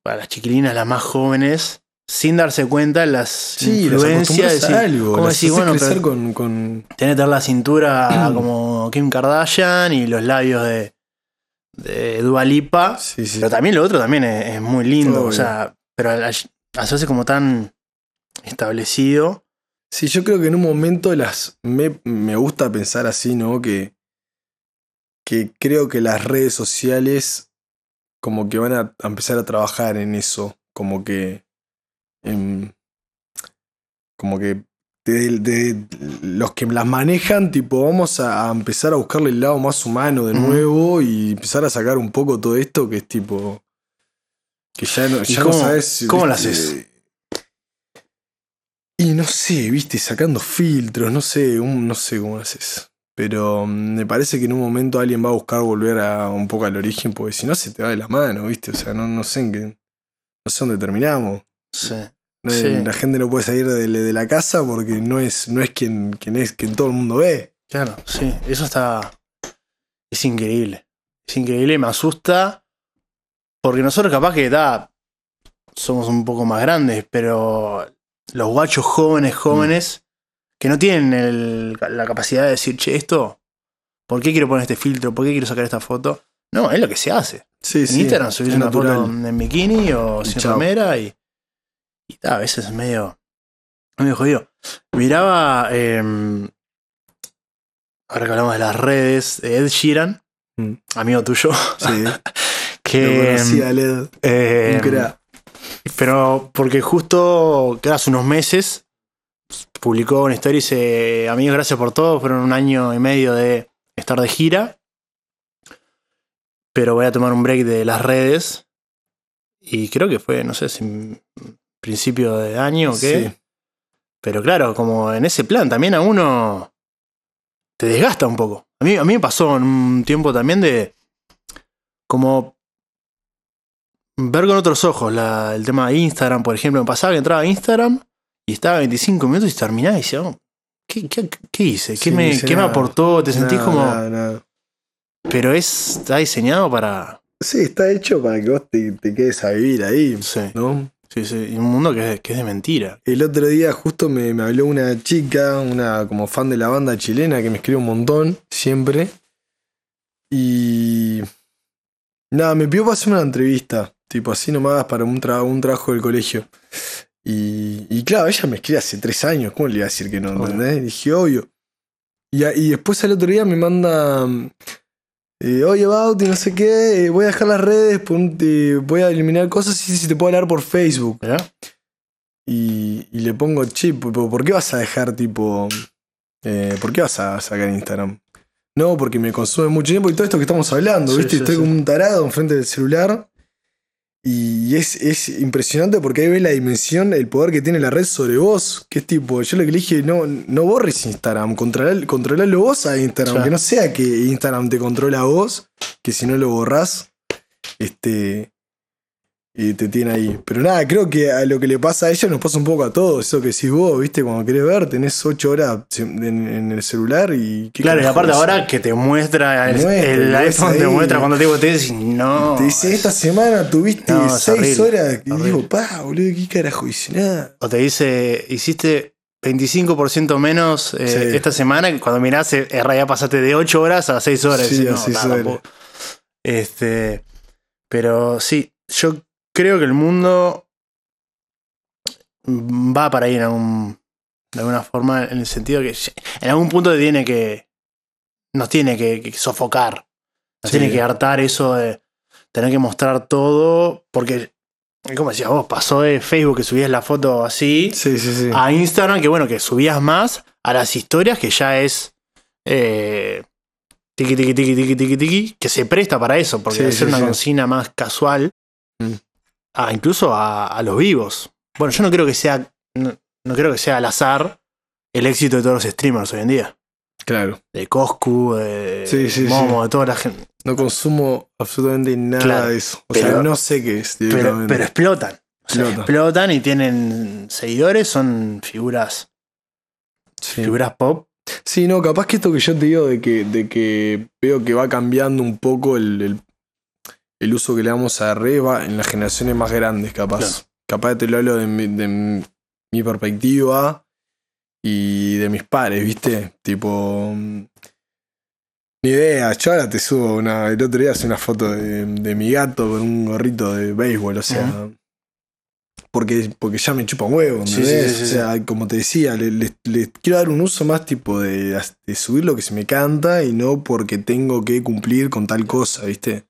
para las chiquilinas, las más jóvenes, sin darse cuenta, las Sí, influencias. acostumbras a algo. ¿cómo las decís? haces Bueno, pero con, con- tener la cintura *clears throat* como Kim Kardashian y los labios de, de Dua Lipa. Sí, sí. Pero también lo otro también es, es muy lindo. Obvio. O sea, pero hacerse como tan establecido. Sí, yo creo que en un momento las. Me, me gusta pensar así, ¿no? Que. Que creo que las redes sociales. Como que van a, empezar a trabajar en eso. Como que. em, como que. De, de los que las manejan, tipo, vamos a, a empezar a buscarle el lado más humano de nuevo y empezar a sacar un poco todo esto que es tipo. Que ya no, ¿Y ya cómo- no sabes. cómo lo haces? y no sé, viste, sacando filtros, no sé, un- no sé cómo lo haces. Pero mm, me parece que en un momento alguien va a buscar volver a un poco al origen, porque si no se te va de la mano, viste. O sea, no, no sé en qué. No sé dónde terminamos. Sí. No- Sí. La gente no puede salir de, de la casa porque no es, no es quien, quien es, quien todo el mundo ve. Claro, sí. Eso está. Es increíble. Es increíble, me asusta. Porque nosotros, capaz que da. Somos un poco más grandes, pero los guachos jóvenes, jóvenes, que no tienen el- la capacidad de decir, che, esto, ¿por qué quiero poner este filtro? ¿Por qué quiero sacar esta foto? No, es lo que se hace. Sí, En sí. Instagram subís una natural. foto en bikini o sin chao. remera y, y ta, a veces es medio, medio jodido. Miraba, eh, ahora que hablamos de las redes, de Ed Sheeran, Mm. amigo tuyo, Sí, *laughs* lo que... eh, un crack. pero porque justo que hace unos meses publicó una historia y dice, amigos, gracias por todo, fueron un año y medio de estar de gira, pero voy a tomar un break de las redes y creo que fue, no sé si principio de año o qué, Sí. pero claro, como en ese plan también a uno te desgasta un poco. A mí, a mí me pasó en un tiempo también de como ver con otros ojos la- el tema de Instagram, por ejemplo. Me pasaba que entraba a Instagram y estaba 25 minutos y terminaba y decía, oh, ¿qué, qué, qué hice? ¿Qué, Sí, no me, qué me aportó? ¿Te sentís como.? nada, nada. Pero es, está diseñado para. Sí, está hecho para que vos te, te quedes a vivir ahí, Sí, ¿no? sí, sí. Un mundo que es, que es de mentira. El otro día justo me, me habló una chica, una como fan de la banda chilena que me escribe un montón, siempre. Y. Nada, me pidió para hacer una entrevista, tipo así nomás para un, tra- un trabajo del colegio. Y, y claro, ella me escribe hace tres años, ¿cómo le iba a decir que no? ¿Entendés? Y dije, obvio. Y, después al otro día me manda. eh, Oye, Bauti, no sé qué, eh, voy a dejar las redes, eh, voy a eliminar cosas y si te puedo hablar por Facebook. Y, y le pongo, che, ¿por, por qué vas a dejar tipo... eh, ¿Por qué vas a sacar Instagram? No, porque me consume mucho tiempo y todo esto que estamos hablando, Sí, ¿viste? sí, Estoy sí. como un tarado enfrente del celular. Y es, es impresionante porque ahí ves la dimensión, el poder que tiene la red sobre vos. Que es tipo, yo lo que le dije, no, no borres Instagram, controlalo vos a Instagram. Que no sea que Instagram te controla a vos, que si no lo borrás, este, y te tiene ahí. Pero nada, creo que a lo que le pasa a ella nos pasa un poco a todos. Eso que decís vos, viste, cuando querés ver, tenés 8 horas en, en el celular y. ¿qué Claro, y aparte ahora que te muestra el, Muestra, iPhone, te muestra cuando te digo, te decís, no. Te dice, esta semana tuviste No, es 6 horrible, horas. Y horrible. digo, pa, boludo, ¿qué carajo hice? Nada. O te dice, hiciste 25% menos eh, Sí. esta semana, cuando mirás, eh, en realidad pasaste de 8 horas a 6 horas. Sí, Y decís, a no, seis nada, horas. Este, pero sí, yo creo que el mundo va para ahí en algún, de alguna forma, en el sentido que en algún punto tiene que, nos tiene que, que sofocar, nos Sí. tiene que hartar eso de tener que mostrar todo, porque como decías vos, pasó de Facebook que subías la foto así Sí, sí, sí. a Instagram, que bueno, que subías más a las historias, que ya es eh, tiki tiki tiki tiki tiki tiki, que se presta para eso, porque sí, una sí. consigna más casual, Mm. A, incluso a, a los vivos. Bueno, yo no creo que sea, no, no creo que sea al azar el éxito de todos los streamers hoy en día. Claro. De Coscu, de Sí, sí, Momo, de toda la gente. No consumo absolutamente nada Claro, de eso. O pero- sea, no sé qué es Pero, explotan. O sea, Explota. explotan y tienen seguidores, son figuras, sí. figuras pop. Sí, no, capaz que esto que yo te digo de que, de que veo que va cambiando un poco el, el, el uso que le damos a va en las generaciones más grandes, capaz. Claro. Capaz te lo hablo de mi, de mi perspectiva y de mis pares, ¿viste? Tipo. mm, Ni idea, yo ahora te subo una. El otro día hice una foto de, de mi gato con un gorrito de béisbol, o sea. Porque, porque ya me chupa un huevo, Sí, o sea, como te decía, le, le- le quiero dar un uso más tipo de, de subir lo que se me canta y no porque tengo que cumplir con tal cosa, ¿viste?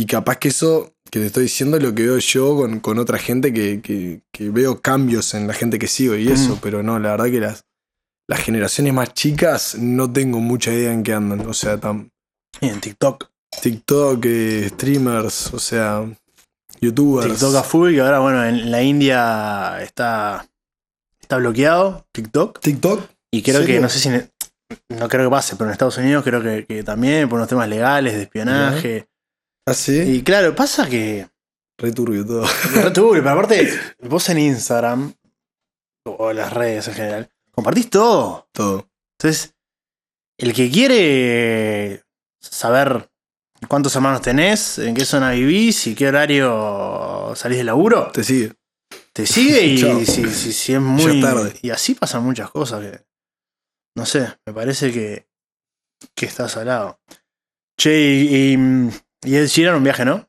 Y capaz que eso que te estoy diciendo es lo que veo yo con, con otra gente que, que- que veo cambios en la gente que sigo y eso, Mm. pero no, la verdad que las, las generaciones más chicas no tengo mucha idea en qué andan. O sea, tan Y en TikTok. TikTok, eh, streamers, o sea, youtubers. TikTok a full, que ahora, bueno, en la India está, está bloqueado TikTok. TikTok. Y creo que, no sé si, no creo que pase, pero en Estados Unidos creo que, que también por unos temas legales, de espionaje. Ah, sí. Y claro, pasa que Re turbio todo. re *laughs* turbio, pero aparte, vos en Instagram, o en las redes en general, compartís todo. todo. Entonces, el que quiere saber cuántos hermanos tenés, en qué zona vivís y qué horario salís de laburo, Te sigue. te sigue *laughs* y si, si, si es muy. Tarde. Y así pasan muchas cosas que. No sé, me parece que. que estás al lado. Che, y, y, y Ed Sheeran un viaje, ¿no?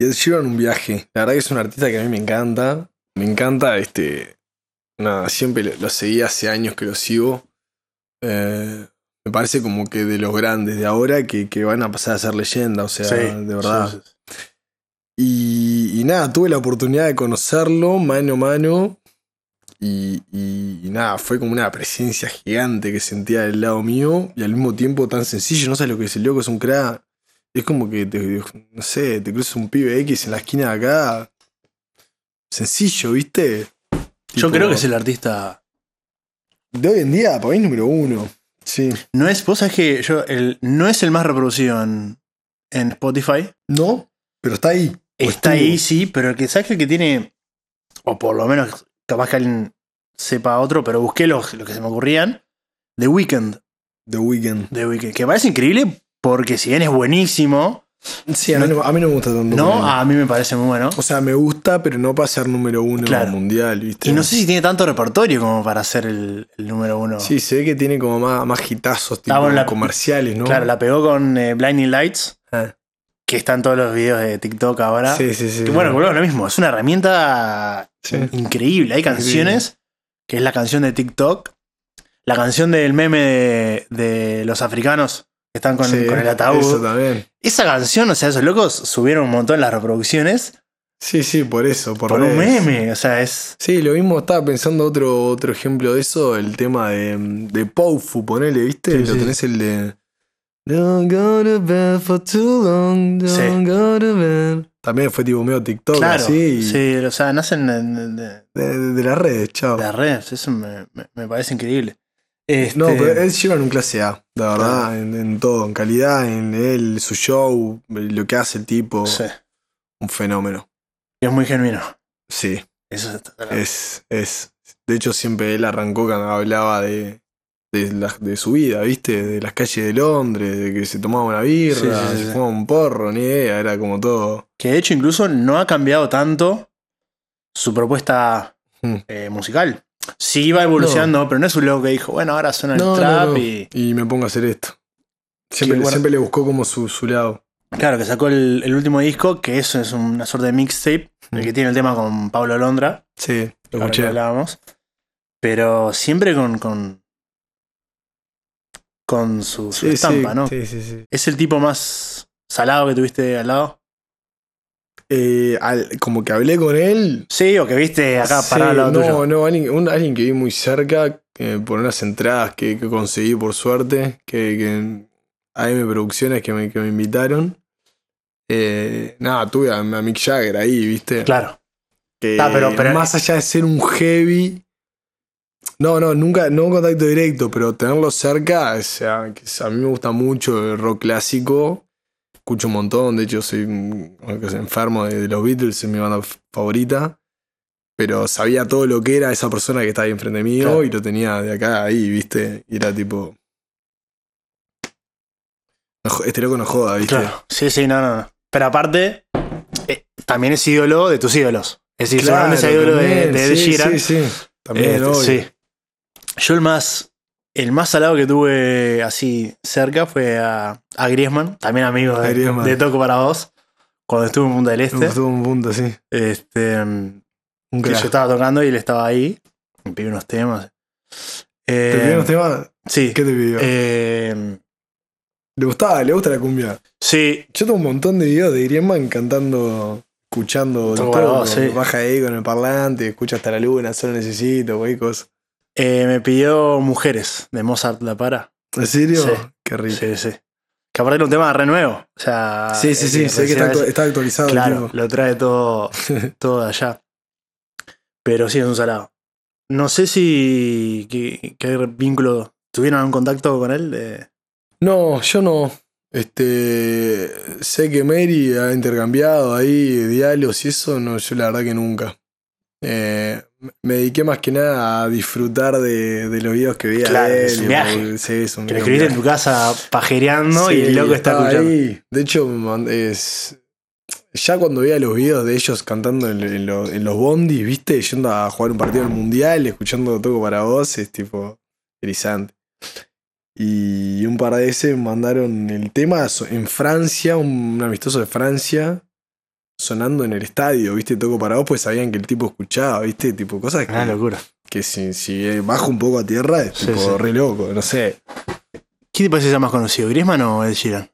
Y Ed Sheeran un viaje. La verdad que es un artista que a mí me encanta. Me encanta, este. Nada, siempre lo, lo seguí hace años que lo sigo. Eh, me parece como que de los grandes de ahora que, que van a pasar a ser leyenda, o sea, Sí, de verdad. sí, sí. Y, y nada, tuve la oportunidad de conocerlo mano a mano. Y, y- y nada, fue como una presencia gigante que sentía del lado mío. Y al mismo tiempo tan sencillo. No sé lo que es el loco, es un crack. Es como que, te, no sé, te cruzas un pibe X en la esquina de acá. Sencillo, ¿viste? Yo Tipo, creo que es el artista. De hoy en día, para mí, número uno. Sí. No es, vos sabés que yo, el, no es el más reproducido en, en Spotify. No, pero está ahí. Está estuvo. ahí, sí, pero el que sabes que el que tiene, o por lo menos capaz que alguien sepa otro, pero busqué los, los que se me ocurrían. The Weeknd. The Weeknd. The Weeknd. Que parece increíble porque si bien es buenísimo, Sí, a mí no, a mí no me gusta tanto. no, a mí me parece muy bueno. O sea, me gusta, pero no para ser número uno Claro. mundial, ¿viste? Y no sé si tiene tanto repertorio como para ser el, el número uno. Sí, se ve que tiene como más, más hitazos, tipo Ah, bueno, la- comerciales, ¿no? Claro, la pegó con eh, Blinding Lights, Ah. que está en todos los videos de TikTok ahora. Sí, sí, sí. Que bueno, volvemos lo mismo, es una herramienta Sí. increíble. Hay canciones, que es la canción de TikTok, la canción del meme de, de los africanos están con, Sí, con el ataúd. Eso también. Esa canción, o sea, esos locos subieron un montón las reproducciones Sí, sí, por eso, por, por un meme. O sea, es. Sí, lo mismo, estaba pensando otro, otro ejemplo de eso, el tema de, de Poufu, ponele, ¿viste? Sí, lo sí. tenés el de... Don't go to bed for too long, don't Sí. go to bed. También fue tipo medio TikTok, claro. así, Sí, o sea, nacen de, de- de- de, de las redes, chao. de las redes. Eso me, me- me parece increíble. Este, No, pero él lleva en un clase A, la verdad, en, en todo, en calidad, en él, su show, lo que hace el tipo, sí, un fenómeno. es muy genuino. Sí, Eso es, es. De hecho, siempre él arrancó cuando hablaba de, de, la- de su vida, ¿viste? De las calles de Londres, de que se tomaba una birra, Sí, sí, sí, se fumaba un porro, ni idea, era como todo. Que de hecho incluso no ha cambiado tanto su propuesta Hmm. eh, musical. Sí iba evolucionando, pero no es un loco que dijo, bueno, ahora suena el No, trap no. y. Y me pongo a hacer esto. Siempre, Sí, bueno. siempre le buscó como su, su lado. Claro, que sacó el, el último disco, que eso es una suerte de mixtape, el Hmm. que tiene el tema con Pablo Londra, Sí, lo escuché. hablábamos. Pero siempre con. con, con su, su Sí, estampa, sí, ¿no? sí, sí, sí. ¿Es el tipo más salado que tuviste al lado? Eh, al- como que hablé con él. Sí, o que viste acá Sí, lado no, tuyo. no, alguien, un- alguien que vi muy cerca, eh, por unas entradas que, que conseguí por suerte, que, que AM Producciones que me, que me invitaron. Eh, nada, tuve a, a Mick Jagger ahí, ¿viste? Claro. Que Ah, pero- pero- más allá de ser un heavy. No, no, nunca, no un contacto directo, pero tenerlo cerca, o sea, que a mí me gusta mucho el rock clásico. Escucho un montón, de hecho soy enfermo de, de los Beatles, es mi banda favorita. Pero sabía todo lo que era esa persona que estaba ahí enfrente mío Claro. y lo tenía de acá ahí, ¿viste? Y era tipo. no este loco no joda, ¿viste? Claro. Sí, sí, no, no, no. Pero aparte, eh, también es ídolo de tus ídolos. Es decir, Claro, seguramente es ídolo de, también, de Ed sí, Sheeran. Sí, sí. También, Este, sí. Yo el más, el más salado que tuve así cerca fue a, a Griezmann, también amigo de, Toco para vos, cuando estuve en Punta del Este. Estuvo un punto, sí. Este, mm, Un que yo estaba tocando y él estaba ahí. Me pidió unos temas. Eh, ¿Te pidió unos temas? Sí. ¿Qué te pidió? Eh, ¿Le gustaba? ¿Le gusta la cumbia? sí, Yo tengo un montón de videos de Griezmann cantando, escuchando Todo sí. baja ahí con el parlante, escucha hasta la luna, solo necesito, güey, cosas. Eh, me pidió Mujeres de Mozart La Para. ¿En serio? Sí. Qué rico. Sí, sí. Que aparte era un tema renuevo. O sea, Sí, sí, eh, sí, sé que está, actu- está actualizado Claro, lo trae todo, *laughs* todo de allá. Pero sí, es un salado. No sé si. ¿Qué, qué vínculo? ¿Tuvieron algún contacto con él? Eh, No, yo no. Este, sé que Mary ha intercambiado ahí diálogos y eso, no, yo la verdad que nunca. Eh, me dediqué más que nada a disfrutar de, de los videos que veía Claro, de él. es un viaje. porque- sí, es un que lo escribiste en tu casa pajereando Sí, y el loco está escuchando. ahí. De hecho, es, ya cuando veía los videos de ellos cantando en, en los, en los bondis, viste, yendo a jugar un partido del mundial, escuchando Toco para vos, es tipo erizante. Y un par de veces mandaron el tema en Francia, un amistoso de Francia, sonando en el estadio, viste, Toco para vos, pues sabían que el tipo escuchaba, viste, tipo cosas que, Una locura. que si, si bajo un poco a tierra es Sí, tipo sí. re loco, no sé. ¿Quién te parece más conocido, Griezmann o Ed Sheeran?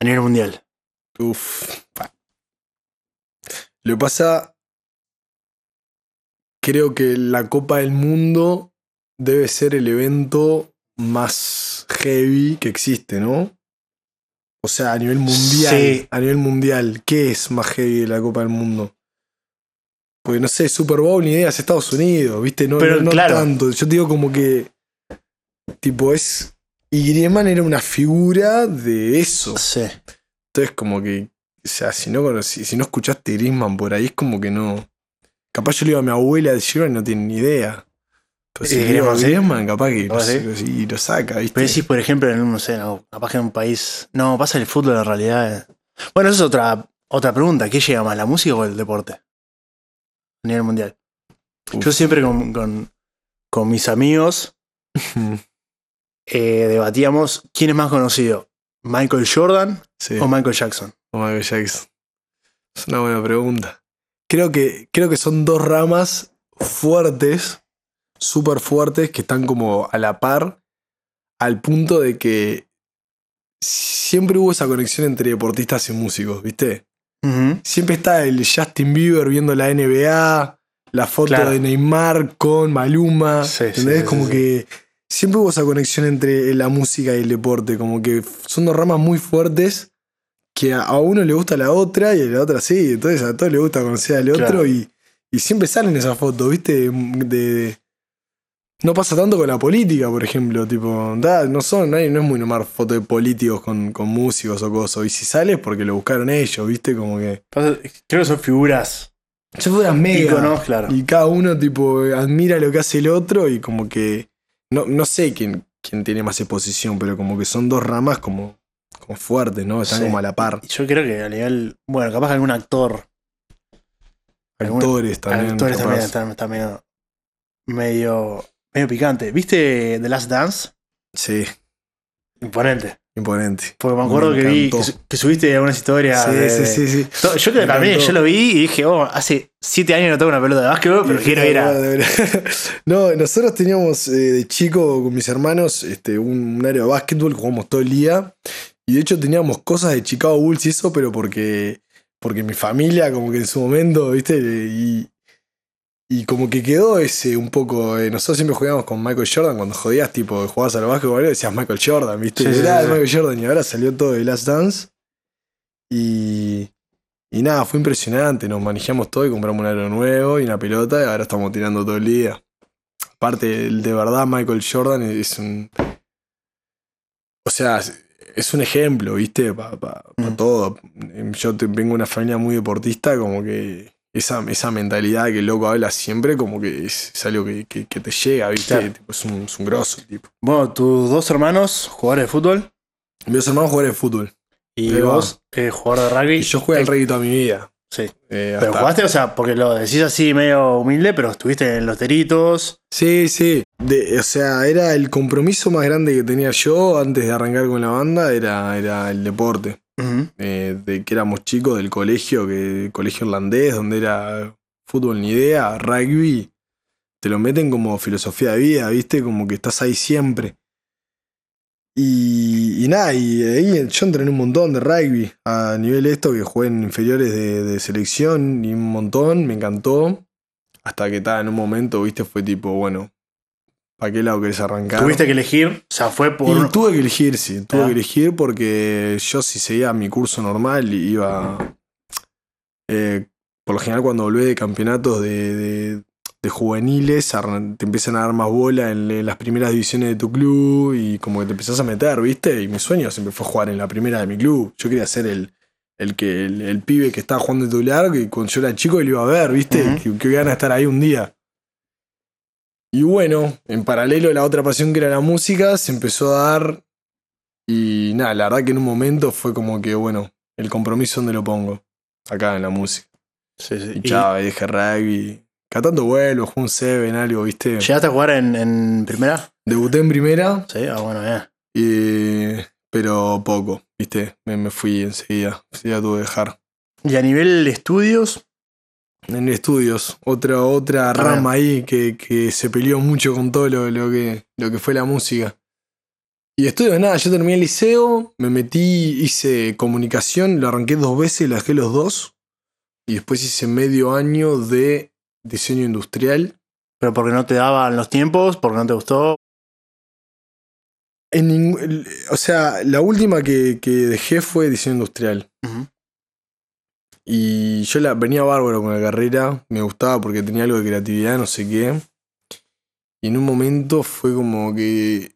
A nivel mundial. Uf. Lo que pasa, creo que la Copa del Mundo debe ser el evento más heavy que existe, ¿no? O sea, a nivel mundial. Sí. A nivel mundial, ¿qué es más heavy de la Copa del Mundo? Porque no sé, Super Bowl ni idea es Estados Unidos, ¿viste? No, Pero, no, no claro. tanto. Yo te digo como que. Tipo, es. Y Griezmann era una figura de eso. Sí. Entonces, como que, o sea, si no, conocí- si no escuchaste Grisman por ahí, es como que no. Capaz yo le digo a mi abuela de y no tiene ni idea. Pero si sí. Griezmann, capaz que lo, ¿Vos sí? lo- sí, lo saca, ¿viste? Pero decís, por ejemplo, en un, no sé, no, capaz que en un país. No, pasa el fútbol en realidad. eh. Bueno, eso es otra, otra pregunta. ¿Qué llega más, la música o el deporte? A nivel mundial. Uf. Yo siempre con, con, con mis amigos *laughs* eh, debatíamos quién es más conocido. ¿Michael Jordan sí, o Michael Jackson? o Michael Jackson. Es una buena pregunta. Creo que, creo que son dos ramas fuertes, súper fuertes, que están como a la par, al punto de que siempre hubo esa conexión entre deportistas y músicos, ¿viste? Siempre está el Justin Bieber viendo la NBA, la foto Claro. de Neymar con Maluma. Sí, ¿Entendés? sí, como sí. que siempre hubo esa conexión entre la música y el deporte. Como que son dos ramas muy fuertes que a- uno le gusta la otra y a la otra sí. Entonces a todos le gusta conocer al otro y, y siempre salen esas fotos, ¿viste? De, de- no pasa tanto con la política, por ejemplo. Tipo, da, no son, no, hay- no es muy normal foto de políticos con, con músicos o cosas. Y si sale es porque lo buscaron ellos, ¿viste? Como que. Creo que son figuras. Yo fueras mega. Íconos, claro. Y cada uno, tipo, admira lo que hace el otro y como que. No, no sé quién, quién tiene más exposición, pero como que son dos ramas como, como fuertes, ¿no? Están Sí. como a la par. Yo creo que a nivel. Bueno, capaz algún actor. algún- Actores también. actores también están, están medio, medio. Medio picante. ¿Viste The Last Dance? Sí, Imponente. imponente. Porque me acuerdo Me que vi que, que subiste algunas historias. Sí, de- sí, sí, sí. Yo que también, yo lo vi y dije, oh, hace siete años no tengo una pelota de básquetbol, pero quiero ir a. No, nosotros teníamos eh, de chico con mis hermanos este, un, un área de básquetbol que jugamos todo el día. Y de hecho teníamos cosas de Chicago Bulls y eso, pero porque porque mi familia como que en su momento, viste, y, y como que quedó ese un poco, eh, nosotros siempre jugábamos con Michael Jordan, cuando jodías, tipo, jugabas al básquetbol, decías Michael Jordan, viste, Sí, sí, era sí, sí. Michael Jordan y ahora salió todo de Last Dance. Y, y nada, fue impresionante, nos manejamos todo y compramos un aro nuevo y una pelota y ahora estamos tirando todo el día. Aparte, el de verdad, Michael Jordan es un... O sea, es un ejemplo, ¿viste? Para Mm. todo. Yo vengo de una familia muy deportista, como que esa, esa mentalidad que el loco habla siempre, como que es, es algo que, que- que te llega, ¿viste? Claro. Tipo, es, un, es un grosso, tipo. Bueno, tus dos hermanos, jugadores de fútbol, Mis dos hermanos jugaron de fútbol. y vos, eh, jugador de rugby. Y yo jugué al rugby toda mi vida. Sí. Eh, Pero hasta- jugaste, o sea, porque lo decís así medio humilde, pero estuviste en los teritos. Sí, sí. De- o sea, era el compromiso más grande que tenía yo antes de arrancar con la banda, era, era el deporte. Eh, de que éramos chicos del colegio, que colegio irlandés, donde era fútbol ni idea, rugby, te lo meten como filosofía de vida, ¿viste? Como que estás ahí siempre. Y, nada, y ahí yo entrené un montón de rugby a nivel esto, que jugué en inferiores de, de selección y un montón, me encantó. Hasta que tal, en un momento, viste, fue tipo, bueno, ¿para qué lado querés arrancar? Tuviste que elegir, o sea, fue por. Y tuve que elegir, sí, tuve Ah. que elegir porque yo si seguía mi curso normal iba... eh, por lo general cuando volví de campeonatos de, de- de juveniles te empiezan a dar más bola en, en las primeras divisiones de tu club y como que te empezás a meter, ¿viste? Y mi sueño siempre fue jugar en la primera de mi club. Yo quería ser el, el, que, el, el pibe que estaba jugando de titular, que cuando yo era chico y lo iba a ver, ¿viste? Que, que iban a estar ahí un día. Y bueno, en paralelo la otra pasión que era la música se empezó a dar y nada, la verdad que en un momento fue como que, bueno, el compromiso donde lo pongo, acá en la música. Sí, sí. Y chao, y dejé rugby. Cada tanto vuelvo, un Seven, algo, ¿viste? ¿Llegaste a jugar en, en primera? Debuté en primera, Sí, ah, bueno, bien. y- pero poco, ¿viste? Me, me fui enseguida, enseguida tuve que dejar. Y a nivel de estudios, En estudios, otra, otra rama ahí que, que se peleó mucho con todo lo, lo que, lo que fue la música. Y estudios, nada, yo terminé el liceo, me metí, hice comunicación, lo arranqué dos veces, lo dejé los dos. Y después hice medio año de diseño industrial. pero porque no te daban los tiempos, porque no te gustó. En o sea, la última que, que dejé fue diseño industrial. Y yo la venía bárbaro con la carrera, me gustaba porque tenía algo de creatividad, no sé qué. Y en un momento fue como que,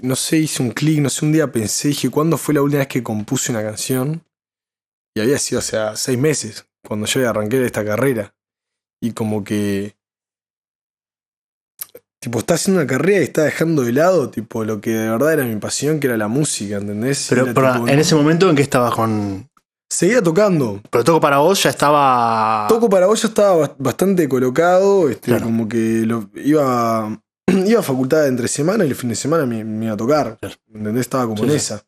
no sé, hice un clic, no sé, un día pensé, dije, ¿cuándo fue la última vez que compuse una canción? Y había sido, o sea, seis meses, cuando yo arranqué esta carrera. Y como que, tipo, está haciendo una carrera y está dejando de lado, tipo, lo que de verdad era mi pasión, que era la música, ¿entendés? Pero, Era, pero tipo, en ese momento en que estabas con. Seguía tocando, Pero toco para vos ya estaba. Toco para vos yo estaba bast- bastante colocado, este, Claro. como que lo, iba, *clears throat* iba a facultad entre semana y el fin de semana me, me iba a tocar. Claro. ¿Entendés? Estaba como Sí, en sí. esa.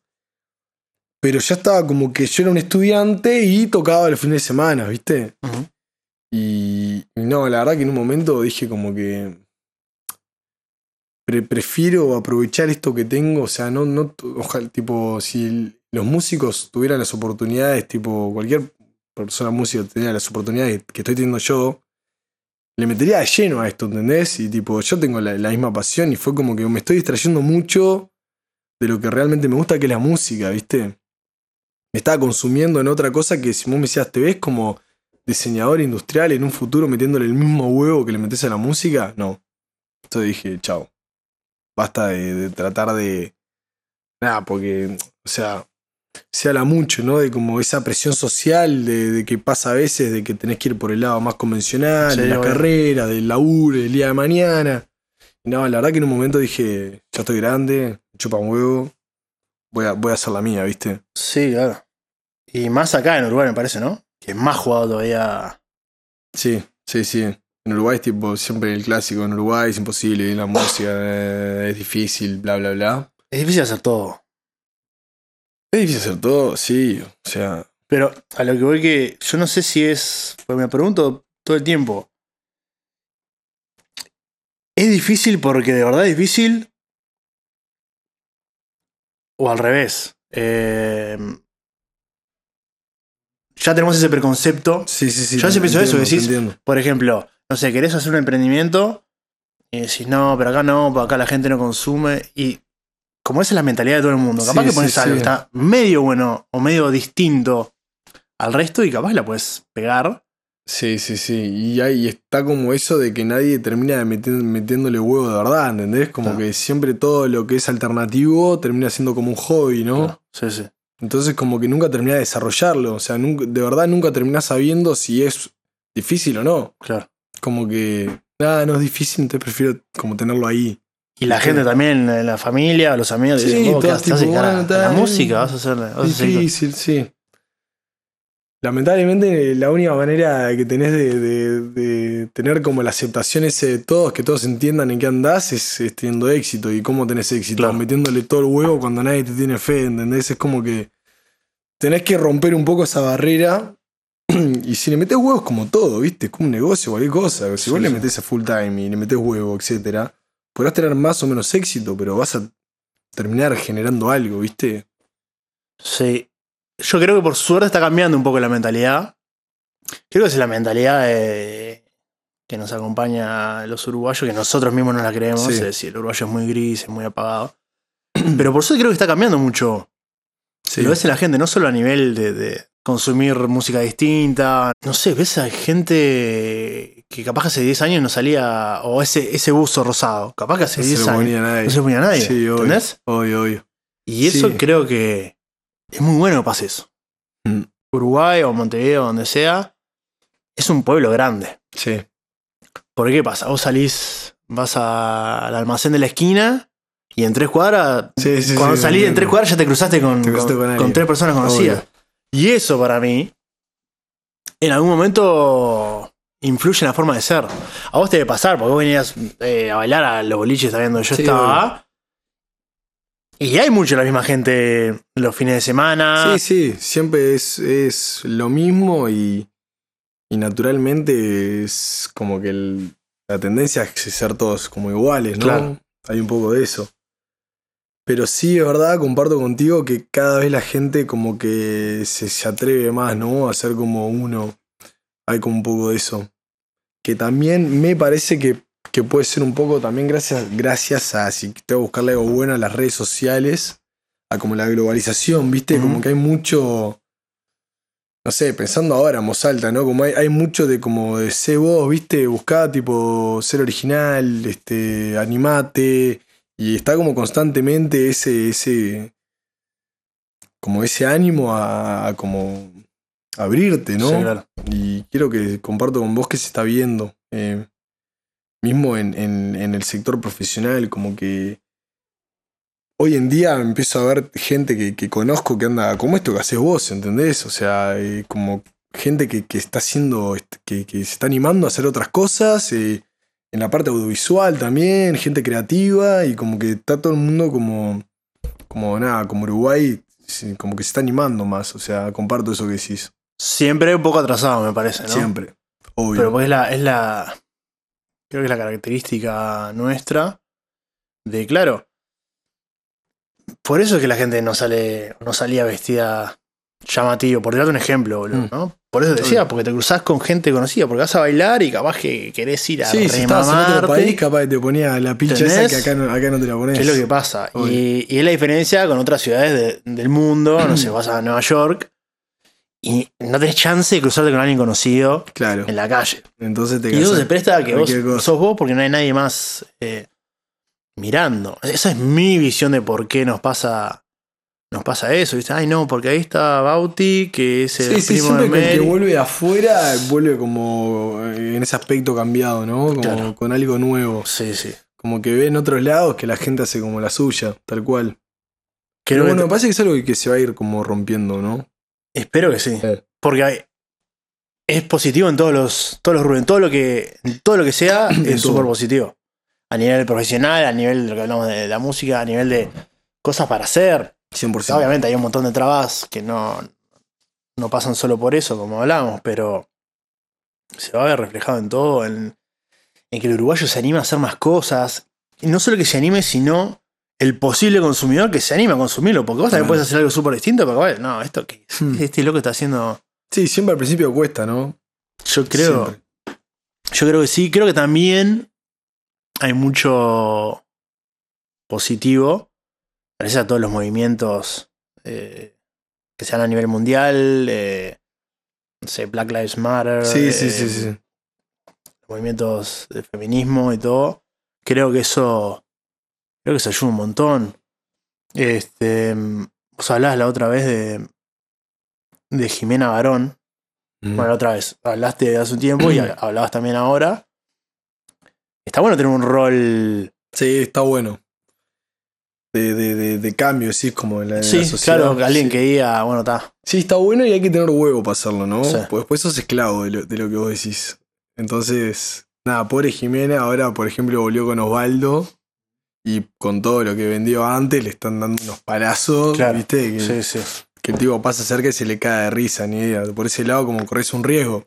Pero ya estaba como que yo era un estudiante y tocaba los fines de semana, ¿viste? Y, y no, la verdad que en un momento dije como que pre- prefiero aprovechar esto que tengo, o sea, no, no, ojalá, tipo, si el- los músicos tuvieran las oportunidades, tipo, cualquier persona música tenía las oportunidades que estoy teniendo yo, le metería de lleno a esto, ¿entendés? Y tipo, yo tengo la, misma pasión y fue como que me estoy distrayendo mucho de lo que realmente me gusta, que es la música, ¿viste? Me estaba consumiendo en otra cosa que si vos me decías, ¿te ves como diseñador industrial en un futuro metiéndole el mismo huevo que le metes a la música? No. Entonces dije, chao. Basta de, de tratar de. Nada, porque, o sea, se habla mucho, ¿no? De como esa presión social de, de que pasa a veces, de que tenés que ir por el lado más convencional, Sí, de la carrera, del laburo, del día de mañana. Y no, la verdad que en un momento dije, ya estoy grande, chupa un huevo, voy a, voy a hacer la mía, ¿viste? Sí, claro. Y más acá en Uruguay, me parece, ¿no? Que es más jugado todavía. Sí, sí, sí. En Uruguay es tipo siempre el clásico, en Uruguay es imposible, la música eh, es difícil, bla, bla, bla. Es difícil hacer todo. Es difícil hacer todo, sí, o sea, Pero a lo que voy que yo no sé si es, pues me pregunto todo el tiempo. ¿Es difícil porque de verdad es difícil? ¿O al revés? Eh, ya tenemos ese preconcepto. Sí, sí, sí. Yo te pienso eso, decís-. Por ejemplo, no sé, querés hacer un emprendimiento y decís, no, pero acá no, acá la gente no consume. Y como esa es la mentalidad de todo el mundo, capaz Sí, que pones sí, algo sí. está medio bueno o medio distinto al resto y capaz la puedes pegar. Sí, sí, sí. Y ahí está como eso de que nadie termina meti- metiéndole huevo de verdad, ¿entendés? Como Claro. que siempre todo lo que es alternativo termina siendo como un hobby, ¿no? Claro, Sí, sí. Entonces como que nunca termina de desarrollarlo. O sea, nunca- de verdad nunca terminás sabiendo si es difícil o no. Claro. Como que, nada, no es difícil, entonces prefiero como tenerlo ahí. Y la Sí. gente también, la familia, los amigos, Sí, dicen, "Vos, ¿qué todos haces? ¿Te vas a tipo, bueno, a la música? ¿Vas a hacer, vas a Difícil, sí. Lamentablemente la única manera que tenés de, de- de tener como la aceptación ese de todos, que todos entiendan en qué andás, es, es teniendo éxito. ¿Y cómo tenés éxito? Claro. Metiéndole todo el huevo cuando nadie te tiene fe, ¿entendés? Es como que tenés que romper un poco esa barrera. *clears throat* Y si le metés huevos como todo, ¿viste? Es como un negocio, cualquier cosa. Si vos le metés a full time y le metés huevo, etcétera, podrás tener más o menos éxito, pero vas a terminar generando algo, ¿viste? Sí. Yo creo que por suerte está cambiando un poco la mentalidad. Creo que es la mentalidad de- que nos acompaña a los uruguayos, que nosotros mismos no la creemos. Sí. Es decir, el uruguayo es muy gris, es muy apagado. *clears throat* Pero por suerte creo que está cambiando mucho. Sí. Lo ves en la gente, no solo a nivel de, de consumir música distinta. No sé, ves a gente que capaz que hace 10 años no salía. O ese, ese buzo rosado. Capaz que hace No se 10 lo años nadie. no se ponía nadie. Sí, obvio. ¿Entendés? Obvio, obvio. Y eso Sí. creo que es muy bueno que pase eso. Mm. Uruguay o Montevideo, donde sea, es un pueblo grande. Sí. ¿Por qué pasa? Vos salís, vas a- al almacén de la esquina y en tres cuadras, Sí, sí, cuando salís en tres cuadras ya te cruzaste con, Te cruzaste con- con alguien. con tres personas conocidas. Obvio. Y eso para mí, en algún momento, influye en la forma de ser. A vos te debe pasar, porque vos venías eh, a bailar a los boliches también donde yo Sí, estaba. Y hay mucho la misma gente los fines de semana. Sí, sí, siempre es, es lo mismo y, y naturalmente es como que el- la tendencia es ser todos como iguales, ¿no? Claro. Hay un poco de eso. Pero sí, es verdad, comparto contigo que cada vez la gente como que se, se atreve más, ¿no? A ser como uno. Hay como un poco de eso. Que también me parece que, que puede ser un poco también gracias, gracias a, si tengo que buscarle algo bueno a las redes sociales, a como la globalización, ¿viste? Como que hay mucho, no sé, pensando ahora en voz alta, ¿no? Como hay, hay mucho de como de sé vos, ¿viste? Buscá tipo ser original, este, animate, y está como constantemente ese, ese, como ese ánimo a, a como abrirte, ¿no? Sí, claro. Y quiero que comparto con vos que se está viendo. eh, mismo en, en- en el sector profesional, como que hoy en día empiezo a ver gente que, que conozco que anda como esto que haces vos, ¿entendés? O sea, eh, como gente que, que está haciendo, est- que, que se está animando a hacer otras cosas, eh, en la parte audiovisual también, gente creativa, y como que está todo el mundo como, como nada, como Uruguay, como que se está animando más, o sea, comparto eso que decís. Siempre un poco atrasado, me parece, ¿no? Siempre. Obvio. Pero pues es la, es la. Creo que es la característica nuestra. De claro. Por eso es que la gente no sale. no salía vestida llamativo. Por darte un ejemplo, boludo, Mm. ¿no? Por eso decía, Obvio. porque te cruzás con gente conocida, porque vas a bailar y capaz que querés ir a Sí, si estabas en otro país, capaz que te ponía la pilcha esa que acá no, acá no te la pones. ¿Qué es lo que pasa? Y, y es la diferencia con otras ciudades de- del mundo. No sé, vas a Nueva York y no tenés chance de cruzarte con alguien conocido Claro. en la calle. Entonces te Y eso se presta a que vos cosa. sos vos porque no hay nadie más eh, mirando. Esa es mi visión de por qué nos pasa. Nos pasa eso, ¿viste? Ay, no, porque ahí está Bauti, que es el Sí, sí, primo siempre de que el que Mel. vuelve de afuera vuelve como eh, en ese aspecto cambiado, ¿no? Como Claro. con algo nuevo. Sí, sí. Como que ve en otros lados que la gente hace como la suya, tal cual. Creo Pero que bueno, te- me parece que es algo que se va a ir como rompiendo, ¿no? espero que sí. Sí. Porque hay- es positivo en todos los, todos los rubros, en todo lo que, todo lo que sea, *clears throat* es súper positivo. A nivel profesional, a nivel de lo que hablamos de la música, a nivel de cosas para hacer. 100%. Obviamente hay un montón de trabas que no, no pasan solo por eso, como hablamos, pero se va a ver reflejado en todo, en, en que el uruguayo se anima a hacer más cosas. Y no solo que se anime, sino el posible consumidor que se anima a consumirlo. Porque vos también puedes hacer algo súper distinto, pero bueno, no, esto que Hmm. este loco está haciendo Sí, siempre al principio cuesta, ¿no? Yo creo. Siempre. Yo creo que sí. Creo que también hay mucho positivo. Gracias a todos los movimientos eh, que se dan a nivel mundial. eh, no sé, Black Lives Matter. Sí, sí, eh, sí, sí. movimientos de feminismo y todo, creo que eso creo que eso ayuda un montón. Este, vos hablabas la otra vez de de Jimena Barón. Mm. Bueno, la otra vez hablaste hace un tiempo y *clears throat* hablabas también ahora. Está bueno tener un rol. Sí, está bueno. De, de, de, cambio, sí, como en la, en Sí, la sociedad. claro, alguien sí. que diga, bueno, está. Sí, está bueno y hay que tener huevo para hacerlo, ¿no? Sí. Pues después sos esclavo de lo, de lo que vos decís. Entonces, nada, pobre Jimena, ahora, por ejemplo, volvió con Osvaldo y con todo lo que vendió antes le están dando unos palazos, Claro. ¿viste? Que, Sí, sí. que el tipo pasa cerca y se le cae de risa, ni idea. Por ese lado, como corres un riesgo.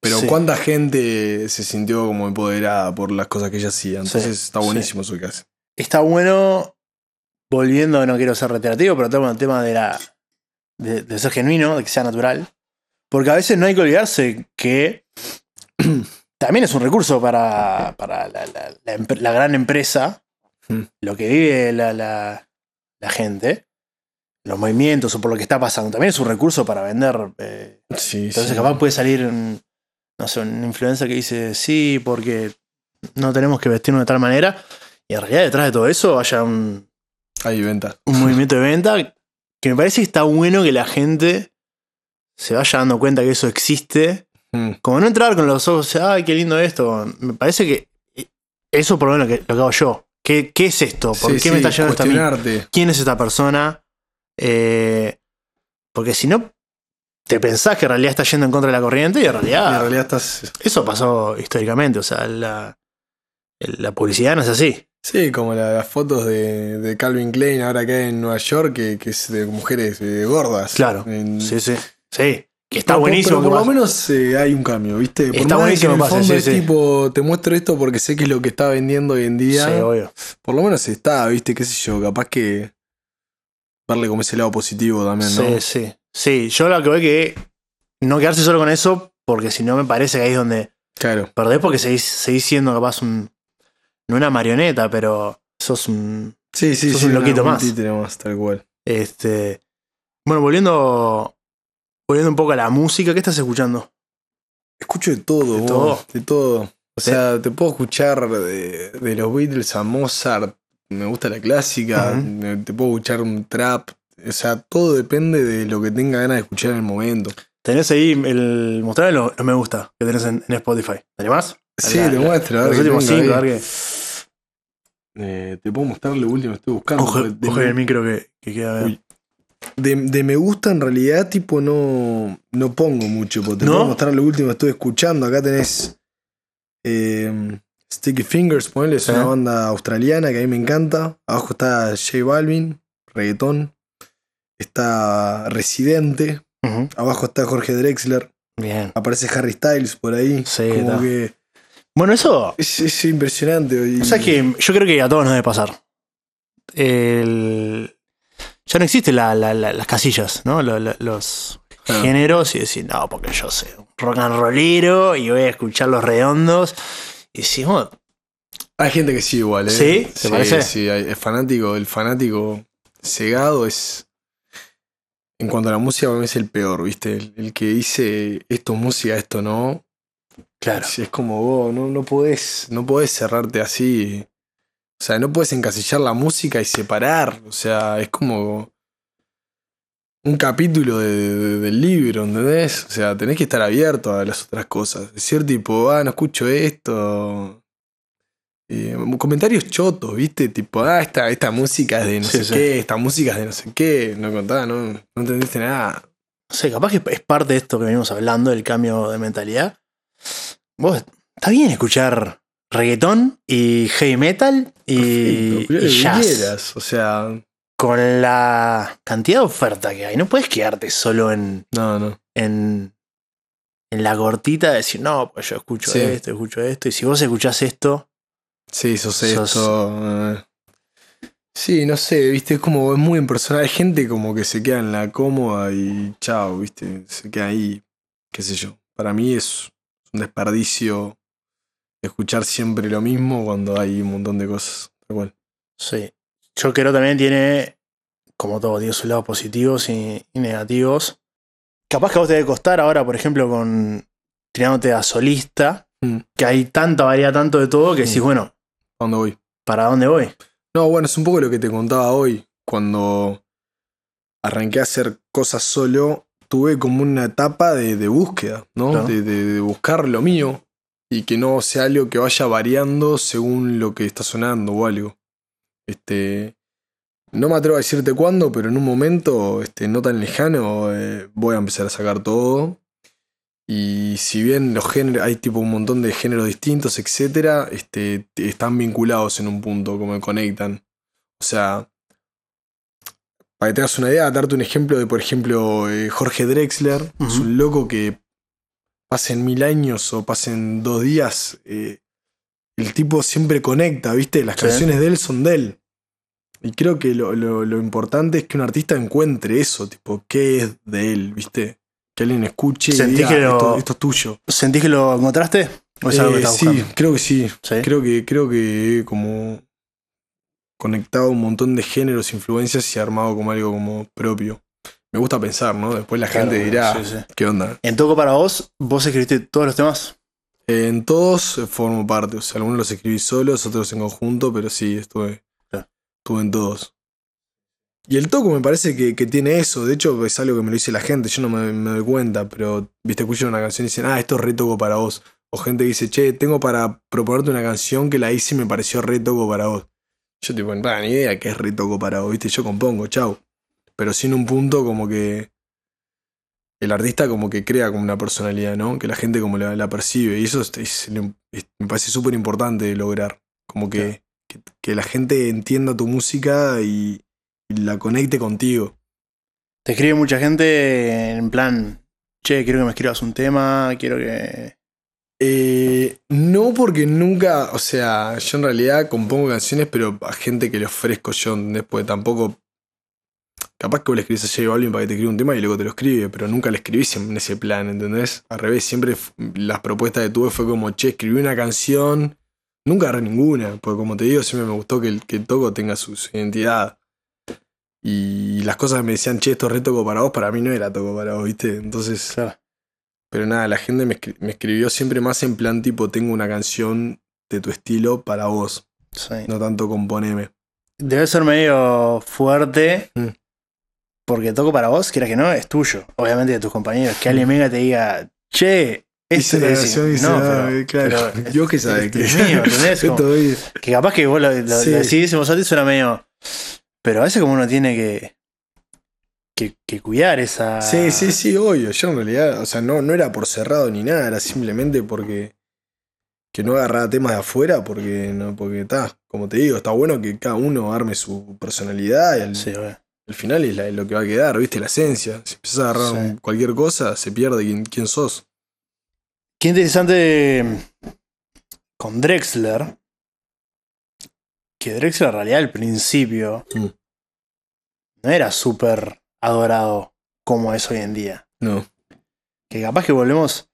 Pero Sí. cuánta gente se sintió como empoderada por las cosas que ella hacía. Entonces está buenísimo que hace. Está bueno, volviendo, no quiero ser reiterativo, pero tema el tema de la. De, de ser genuino, de que sea natural. Porque a veces no hay que olvidarse que *clears throat* también es un recurso para, para la, la- la empre- la gran empresa, Mm. lo que vive la, gente, los movimientos o por lo que está pasando. También es un recurso para vender. eh, Sí, entonces, sí. capaz puede salir, un, no sé, un influencer que dice, sí, porque no tenemos que vestirnos de tal manera. Y en realidad, detrás de todo eso, haya un, Hay venta. un movimiento de venta que me parece que está bueno que la gente se vaya dando cuenta que eso existe. Mm. Como no entrar con los ojos, ay, qué lindo esto. Me parece que eso por lo menos que, lo que hago yo. ¿Qué, qué es esto? ¿Por Sí, qué sí, me está llevando esto a mí? ¿Quién es esta persona? Eh, porque si no, te pensás que en realidad está yendo en contra de la corriente y en Y realidad, en realidad estás. eso pasó históricamente. O sea, la, la publicidad no es así. Sí, como la- las fotos de, de Calvin Klein ahora acá en Nueva York, que, que es de mujeres eh, gordas. Claro. En- Sí, sí. Sí. Que está Pero buenísimo. Pero por lo menos eh, hay un cambio, ¿viste? Por Está de que buenísimo en el pase, fondo sí, es sí. tipo, te muestro esto porque sé que es lo que está vendiendo hoy en día. Sí, obvio. por lo menos está, ¿viste? ¿Qué sé yo? Capaz que darle como ese lado positivo también, ¿no? Sí, sí. Sí, yo lo que veo es que no quedarse solo con eso, porque si no me parece que ahí es donde Claro. perdés porque seguís, seguís siendo capaz un. No una marioneta, pero sos un. Sí, sí, Sos sí. un loquito una- más. más, tal cual. Este. Bueno, volviendo. Volviendo un poco a la música, ¿qué estás escuchando? Escucho de todo, ¿De vos, todo? de todo. O Sí. sea, te puedo escuchar de, de los Beatles a Mozart, me gusta la clásica, Ujú. me- te puedo escuchar un trap. O sea, todo depende de lo que tenga ganas de escuchar en el momento. Tenés ahí el. Mostrar los, los me gusta que tenés en, en Spotify. ¿Te animás? Sí, te muestro, a ver Los últimos cinco, a ver qué. Eh, te puedo mostrar lo último que estoy buscando. Ojo, porque de, ojo el micro que, que queda. De- de me gusta en realidad, tipo, no, no pongo mucho. Porque te ¿No? puedo mostrar lo último que estoy escuchando. Acá tenés eh, Sticky Fingers, ponele, es una banda australiana que a mí me encanta. Abajo está J Balvin, reggaetón. Está Residente. Abajo está Jorge Drexler. Bien. Aparece Harry Styles por ahí. Sí, como está. que Bueno, eso. es, es impresionante. y- O sea que yo creo que a todos nos debe pasar. El- ya no existen la- la- la- las casillas, ¿no? Lo- lo- los Ah. géneros y decir, no, porque yo soy un rock and rollero y voy a escuchar los redondos. Y decimos, Hay gente que sí, igual, ¿eh? ¿Sí? ¿Te parece? Sí, es fanático. El fanático cegado es. En cuanto a la música, para mí es el peor, ¿viste? El, el que dice esto es música, esto no. Claro, Es, es como vos, no, no podés, no podés cerrarte así. O sea, no podés encasillar la música y separar. O sea, es como un capítulo de- de- del libro, ¿entendés? O sea, tenés que estar abierto a las otras cosas. Decir tipo, ah, no escucho esto. Eh, comentarios chotos, ¿viste? Tipo, ah, esta, esta música es de no Sí, sé sí. qué, esta música es de no sé qué. No contá, no, no entendiste nada. no sé, capaz que es parte de esto que venimos hablando, del cambio de mentalidad. Vos, está bien escuchar reggaetón y heavy metal y, Perfecto, jazz. O sea, Con la cantidad de oferta que hay, no puedes quedarte solo en, no, no. en, en la cortita de decir, no, pues yo escucho Sí. esto, escucho esto. Y si vos escuchás esto, Sí, sos, Sos- esto. eh. Sí, no sé, viste, es como es muy impersonal. Hay gente como que se queda en la cómoda y chao, viste, se queda ahí. qué sé yo. Para mí es un desperdicio escuchar siempre lo mismo cuando hay un montón de cosas. Cual. Sí. Yo creo también tiene, como todo, tiene sus lados positivos y, y negativos. Capaz que a vos te debe costar ahora, por ejemplo, con tirándote a solista, Mm. que hay tanta variedad, tanto de todo, que Mm. decís, bueno, ¿Cuándo voy? ¿para dónde voy? No, bueno, es un poco lo que te contaba hoy. Cuando arranqué a hacer cosas solo, tuve como una etapa de, de búsqueda, ¿no? Claro. De, de- de buscar lo mío y que no sea algo que vaya variando según lo que está sonando o algo. Este, no me atrevo a decirte cuándo, pero en un momento este, no tan lejano eh, voy a empezar a sacar todo. Y si bien los géneros, hay tipo un montón de géneros distintos, etcétera, este, te- están vinculados en un punto, como que conectan. O sea, para que tengas una idea, darte un ejemplo de, por ejemplo, eh, Jorge Drexler, es un loco que pasen mil años o pasen dos días, eh, el tipo siempre conecta, ¿viste? Las Sí. canciones de él son de él. Y creo que lo, lo- lo importante es que un artista encuentre eso, tipo, ¿qué es de él, ¿viste? Que alguien escuche y diga, que lo- esto, esto es tuyo. ¿Sentís que lo encontraste? ¿O es algo que Eh, sí, buscando? creo que sí. Sí. Creo que, creo que como conectado un montón de géneros, influencias y armado como algo como propio. Me gusta pensar, ¿no? Después la Claro, gente dirá, sí, sí. ¿qué onda? En Toco para vos, vos escribiste todos los temas. En todos eh, formo parte, o sea, algunos los escribí solos, otros en conjunto, pero sí, estuve, Claro. estuve en todos. Y el toco me parece que, que tiene eso, de hecho es algo que me lo dice la gente, yo no me, me doy cuenta, pero viste, escuchan una canción y dicen, ah, esto es re toco para vos. O gente dice, che, tengo para proponerte una canción que la hice y me pareció re toco para vos. Yo tipo, "Bah, ni idea que es re toco para vos, viste, yo compongo, chau. Pero sí en un punto como que el artista como que crea como una personalidad, ¿no? Que la gente como la, la percibe. Y eso es- es- es- me parece súper importante lograr. Como que, que, que la gente entienda tu música y, y la conecte contigo. Te escribe mucha gente en plan, che, quiero que me escribas un tema, quiero que... Eh, no porque nunca, o sea, yo en realidad compongo canciones, pero a gente que le ofrezco yo. Porque tampoco... Capaz que vos le escribís a J Balvin para que te escriba un tema y luego te lo escribe, pero nunca le escribí en ese plan, ¿entendés? Al revés, siempre las propuestas que tuve fue como, che, escribí una canción, nunca agarré ninguna, porque como te digo, siempre me gustó que el, toco tenga su, su identidad. Y las cosas que me decían, che, esto es re toco para vos, para mí no era toco para vos, ¿viste? Entonces... Claro. Pero nada, la gente me, escri- me escribió siempre más en plan tipo, tengo una canción de tu estilo para vos, Sí. no tanto componeme. Debe ser medio fuerte. Mm. Porque Toco para vos, quieras que no, es tuyo. Obviamente de tus compañeros. Que alguien venga y te diga, che, Hice este una es- canción y dice, no, ah, pero- claro, pero- *laughs* Dios que sabe que es mío, *laughs* ¿entendés? Como- Que capaz que vos lo, lo- Sí. lo decís alta y suena medio. Pero a veces como uno tiene que. Que, que cuidar esa. Sí, sí, sí, obvio. Yo en realidad, o sea, no, no era por cerrado ni nada, era simplemente porque que no agarraba temas de afuera, porque no, porque está, como te digo, está bueno que cada uno arme su personalidad y al, Sí, al final es la- lo que va a quedar, viste, la esencia. Si empezás a agarrar Sí. un- cualquier cosa, se pierde quién, quién sos. Qué interesante con Drexler. Que Drexler en realidad al principio Mm. no era súper adorado como es hoy en día. No. Que capaz que volvemos.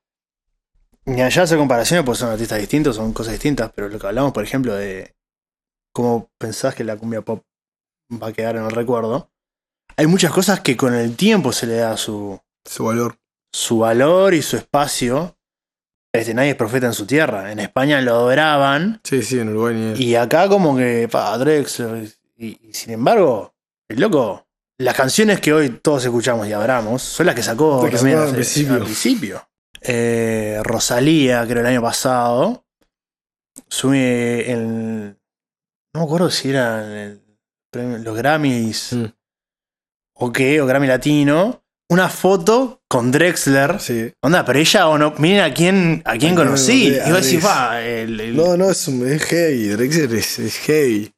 Ni allá hacer comparaciones porque son artistas distintos, son cosas distintas, pero lo que hablamos, por ejemplo, de cómo pensás que la cumbia pop va a quedar en el recuerdo. Hay muchas cosas que con el tiempo se le da su, Su valor. su valor y su espacio. Este, nadie es profeta en su tierra. En España lo adoraban. Sí, sí, en Uruguay ni. Y acá como que, pa, Drexler. Y, y sin embargo, el loco, las canciones que hoy todos escuchamos y adoramos son las que sacó que también al principio. al principio. Eh, Rosalía, creo el año pasado, sube el... No me acuerdo si era en el premio- los Grammys Mm. o qué, o Grammy Latino, una foto con Drexler. Sí. Onda, pero ella o no, miren a quién, a quién conocí. conocí, Y vos decís, va, el- el- No, no, es, un- es heavy. Drexler es, es heavy.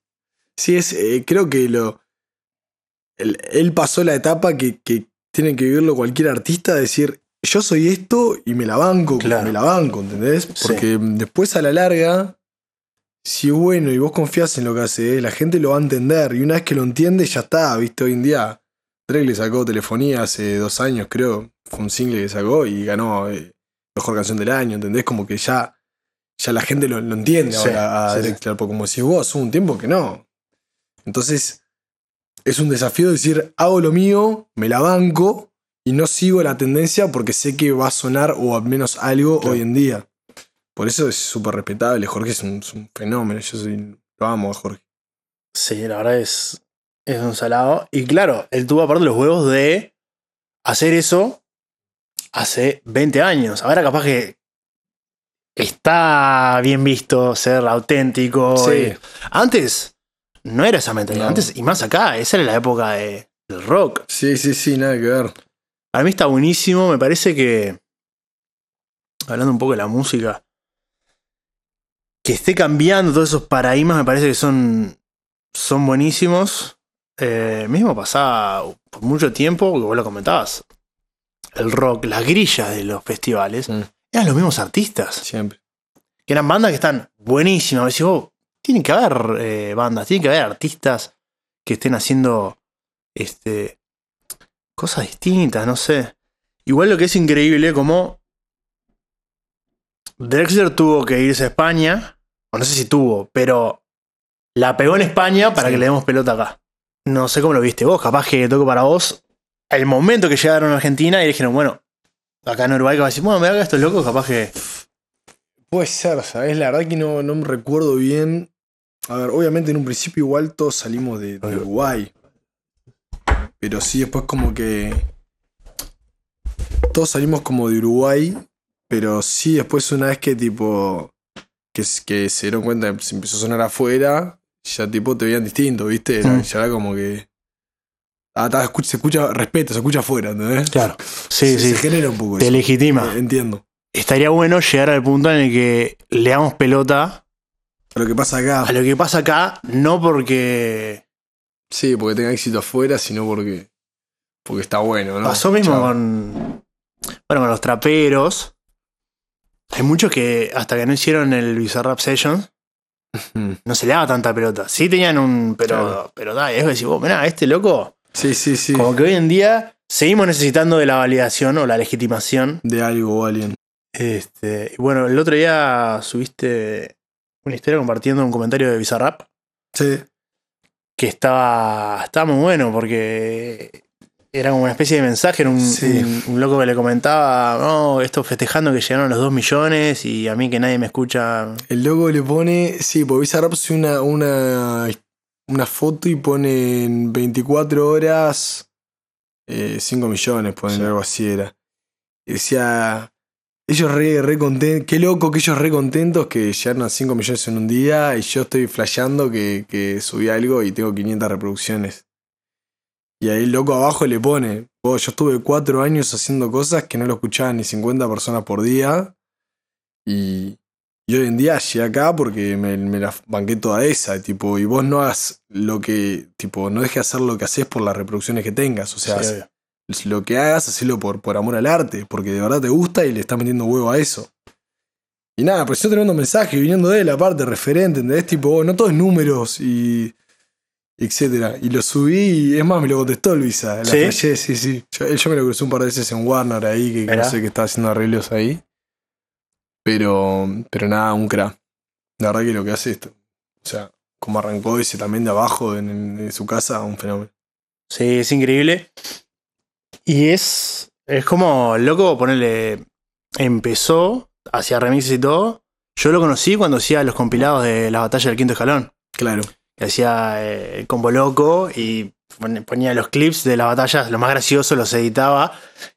Sí, es, eh, creo que lo. Él, él pasó la etapa que, que tiene que vivirlo cualquier artista, decir, yo soy esto y me la banco, Claro. me la banco, ¿entendés? Sí. Porque después a la larga, si es bueno y vos confías en lo que hace, la gente lo va a entender. Y una vez que lo entiende, ya está, viste, hoy en día. Drake le sacó Telefonía hace dos años, creo. Fue un single que sacó y ganó eh, Mejor Canción del Año, ¿entendés? Como que ya, ya la gente lo, lo entiende Sí, ahora a sí, porque como decís vos, hubo un tiempo que no. Entonces, es un desafío decir, hago lo mío, me la banco y no sigo la tendencia porque sé que va a sonar o al menos algo Claro. hoy en día. Por eso es súper respetable. Jorge es un, es un fenómeno. Yo soy, lo amo a Jorge. Sí, la verdad es, es un salado. Y claro, él tuvo aparte los huevos de hacer eso hace 20 años. Ahora capaz que está bien visto ser auténtico. Sí. y- Antes no era esa mentalidad. No. Antes, y más acá, esa era la época de- del rock. Sí, sí, sí, nada que ver. Para mí está buenísimo. Me parece que. Hablando un poco de la música. Que esté cambiando todos esos paradigmas, me parece que son. Son buenísimos. Eh, mismo pasaba por mucho tiempo, que vos lo comentabas. El rock, las grillas de los festivales, Mm. eran los mismos artistas. Siempre. Que eran bandas que están buenísimas. Decís, vos, tienen que haber eh, bandas, tienen que haber artistas que estén haciendo este, cosas distintas, no sé. Igual lo que es increíble, como Drexler tuvo que irse a España, o no sé si tuvo, pero la pegó en España para Sí. que le demos pelota acá. No sé cómo lo viste vos, capaz que toco para vos. El momento que llegaron a Argentina y dijeron, bueno, acá en Uruguay, que va a decir, bueno, me haga estos locos, capaz que. Puede ser, ¿sabes? La verdad que no, no me recuerdo bien. A ver, obviamente en un principio igual todos salimos de, de Uruguay. Pero sí, después como que... Todos salimos como de Uruguay, pero sí, después una vez que tipo... Que, que se dieron cuenta, se empezó a sonar afuera, ya tipo te veían distinto, ¿viste? Era- Mm. Ya era como que... Ah, ta, escucha- se escucha respeto, se escucha afuera, ¿entendés? Claro. Sí, se, sí. se genera un poco Te eso. legitima. Eh, Entiendo. Estaría bueno llegar al punto en el que le damos pelota A lo que pasa acá. a lo que pasa acá, no porque. Sí, porque tenga éxito afuera, sino porque. Porque está bueno, ¿no? Pasó mismo con. Bueno, con los traperos. Hay muchos que hasta que no hicieron el Bizarrap Session Mm. no se le daba tanta pelota. Sí tenían un. Pero, Claro. pero da, es decir, vos, mirá, este loco. Sí, sí, sí. Como que hoy en día seguimos necesitando de la validación o la legitimación. De algo o alguien. Este, y bueno, el otro día subiste una historia compartiendo un comentario de Bizarrap. Sí. que estaba, estaba muy bueno porque era como una especie de mensaje, era un, Sí. un- un loco que le comentaba, no, esto festejando que llegaron los dos millones y a mí que nadie me escucha. El logo le pone. Sí, porque Bizarrap sube una, una, una foto y pone en 24 horas. eh, 5 millones, ponen Sí. algo así era. Y decía. Ellos re, re contentos. Qué loco que ellos re contentos que llegaron a 5 millones en un día y yo estoy flasheando que, que subí algo y tengo 500 reproducciones. Y ahí el loco abajo le pone, "Oh, yo estuve 4 años haciendo cosas que no lo escuchaban ni 50 personas por día. Y, y hoy en día llegué acá porque me, me la banqué toda esa. Tipo, y vos no hagas lo que, tipo, no dejes de hacer lo que haces por las reproducciones que tengas. O sea. Lo que hagas, hacelo por, por amor al arte, porque de verdad te gusta y le estás metiendo huevo a eso. Y nada, pues yo tremendo mensaje viniendo de él, aparte, referente, ¿entendés? Tipo, oh, no todo es números y. etcétera. Y lo subí y es más, me lo contestó Luisa. La ¿Sí? sí, sí. Yo, yo me lo crucé un par de veces en Warner ahí, que, que no sé qué estaba haciendo arreglos ahí. Pero, pero nada, un crack. La verdad que lo que hace esto. O sea, como arrancó ese también de abajo en, en su casa, un fenómeno. Sí, es increíble. Y es, es como, loco, ponerle, empezó, hacía remixes y todo. Yo lo conocí cuando hacía los compilados de la batalla del quinto escalón. Claro. que hacía eh, el combo loco y pon- ponía los clips de las batallas, lo más gracioso, los editaba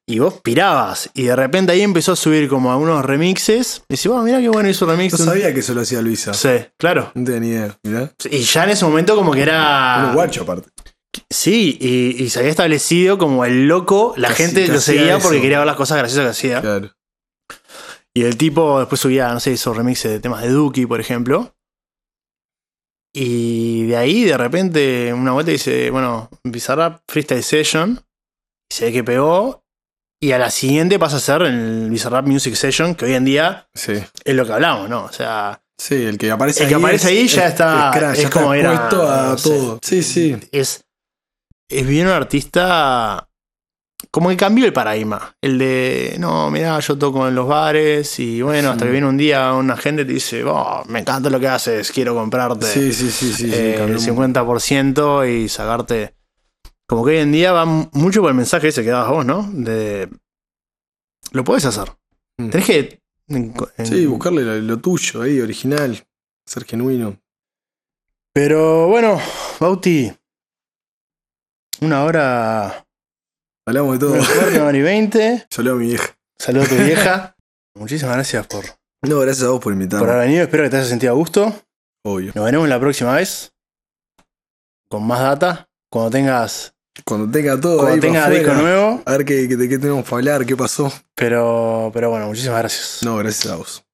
y vos pirabas. Y de repente ahí empezó a subir como algunos remixes. Y decís, wow, mira qué bueno hizo remix. No sabía que eso lo hacía Luisa. Sí, claro. No tenía ni idea. Mirá. Y ya en ese momento como que Un era... guacho aparte. Sí, y, y se había establecido como el loco. La Que gente que lo seguía eso. porque quería ver las cosas graciosas que hacía. Claro. Y el tipo después subía, no sé, hizo remixes de temas de Duki, por ejemplo. Y de ahí, de repente, una vuelta dice, bueno, Bizarrap Freestyle Session. Y se ve que pegó. Y a la siguiente pasa a ser el Bizarrap Music Session, que hoy en día Sí. es lo que hablamos, ¿no? O sea, Sí, el que aparece El que aparece ahí ya está- crack, es como está era- a no sé. todo. Sí, sí. es. Es bien un artista. Como que cambió el paradigma. El de, no, mirá, yo toco en los bares y bueno, hasta que viene un día una gente y te dice, oh, me encanta lo que haces, quiero comprarte Sí, sí, sí, sí. sí, eh, el un- 50% y sacarte. Como que hoy en día va mucho por el mensaje ese que dabas vos, ¿no? De. Lo puedes hacer. Mm. Tenés que. en- en- Sí, buscarle lo, lo tuyo ahí, original. Ser genuino. Pero bueno, Bauti. Una hora. Hablamos de todo. Una hora y veinte. *laughs* Saludos a mi vieja. Saludos a tu vieja. *laughs* Muchísimas gracias por, No, gracias a vos por por invitarme. haber venido. Espero que te hayas sentido a gusto. Obvio. Nos veremos la próxima vez. Con más data. Cuando tengas. Cuando tenga todo Cuando ahí pa' tengas disco nuevo. A ver qué, qué- de qué tenemos para hablar, qué pasó. Pero, pero bueno, muchísimas gracias. No, gracias a vos.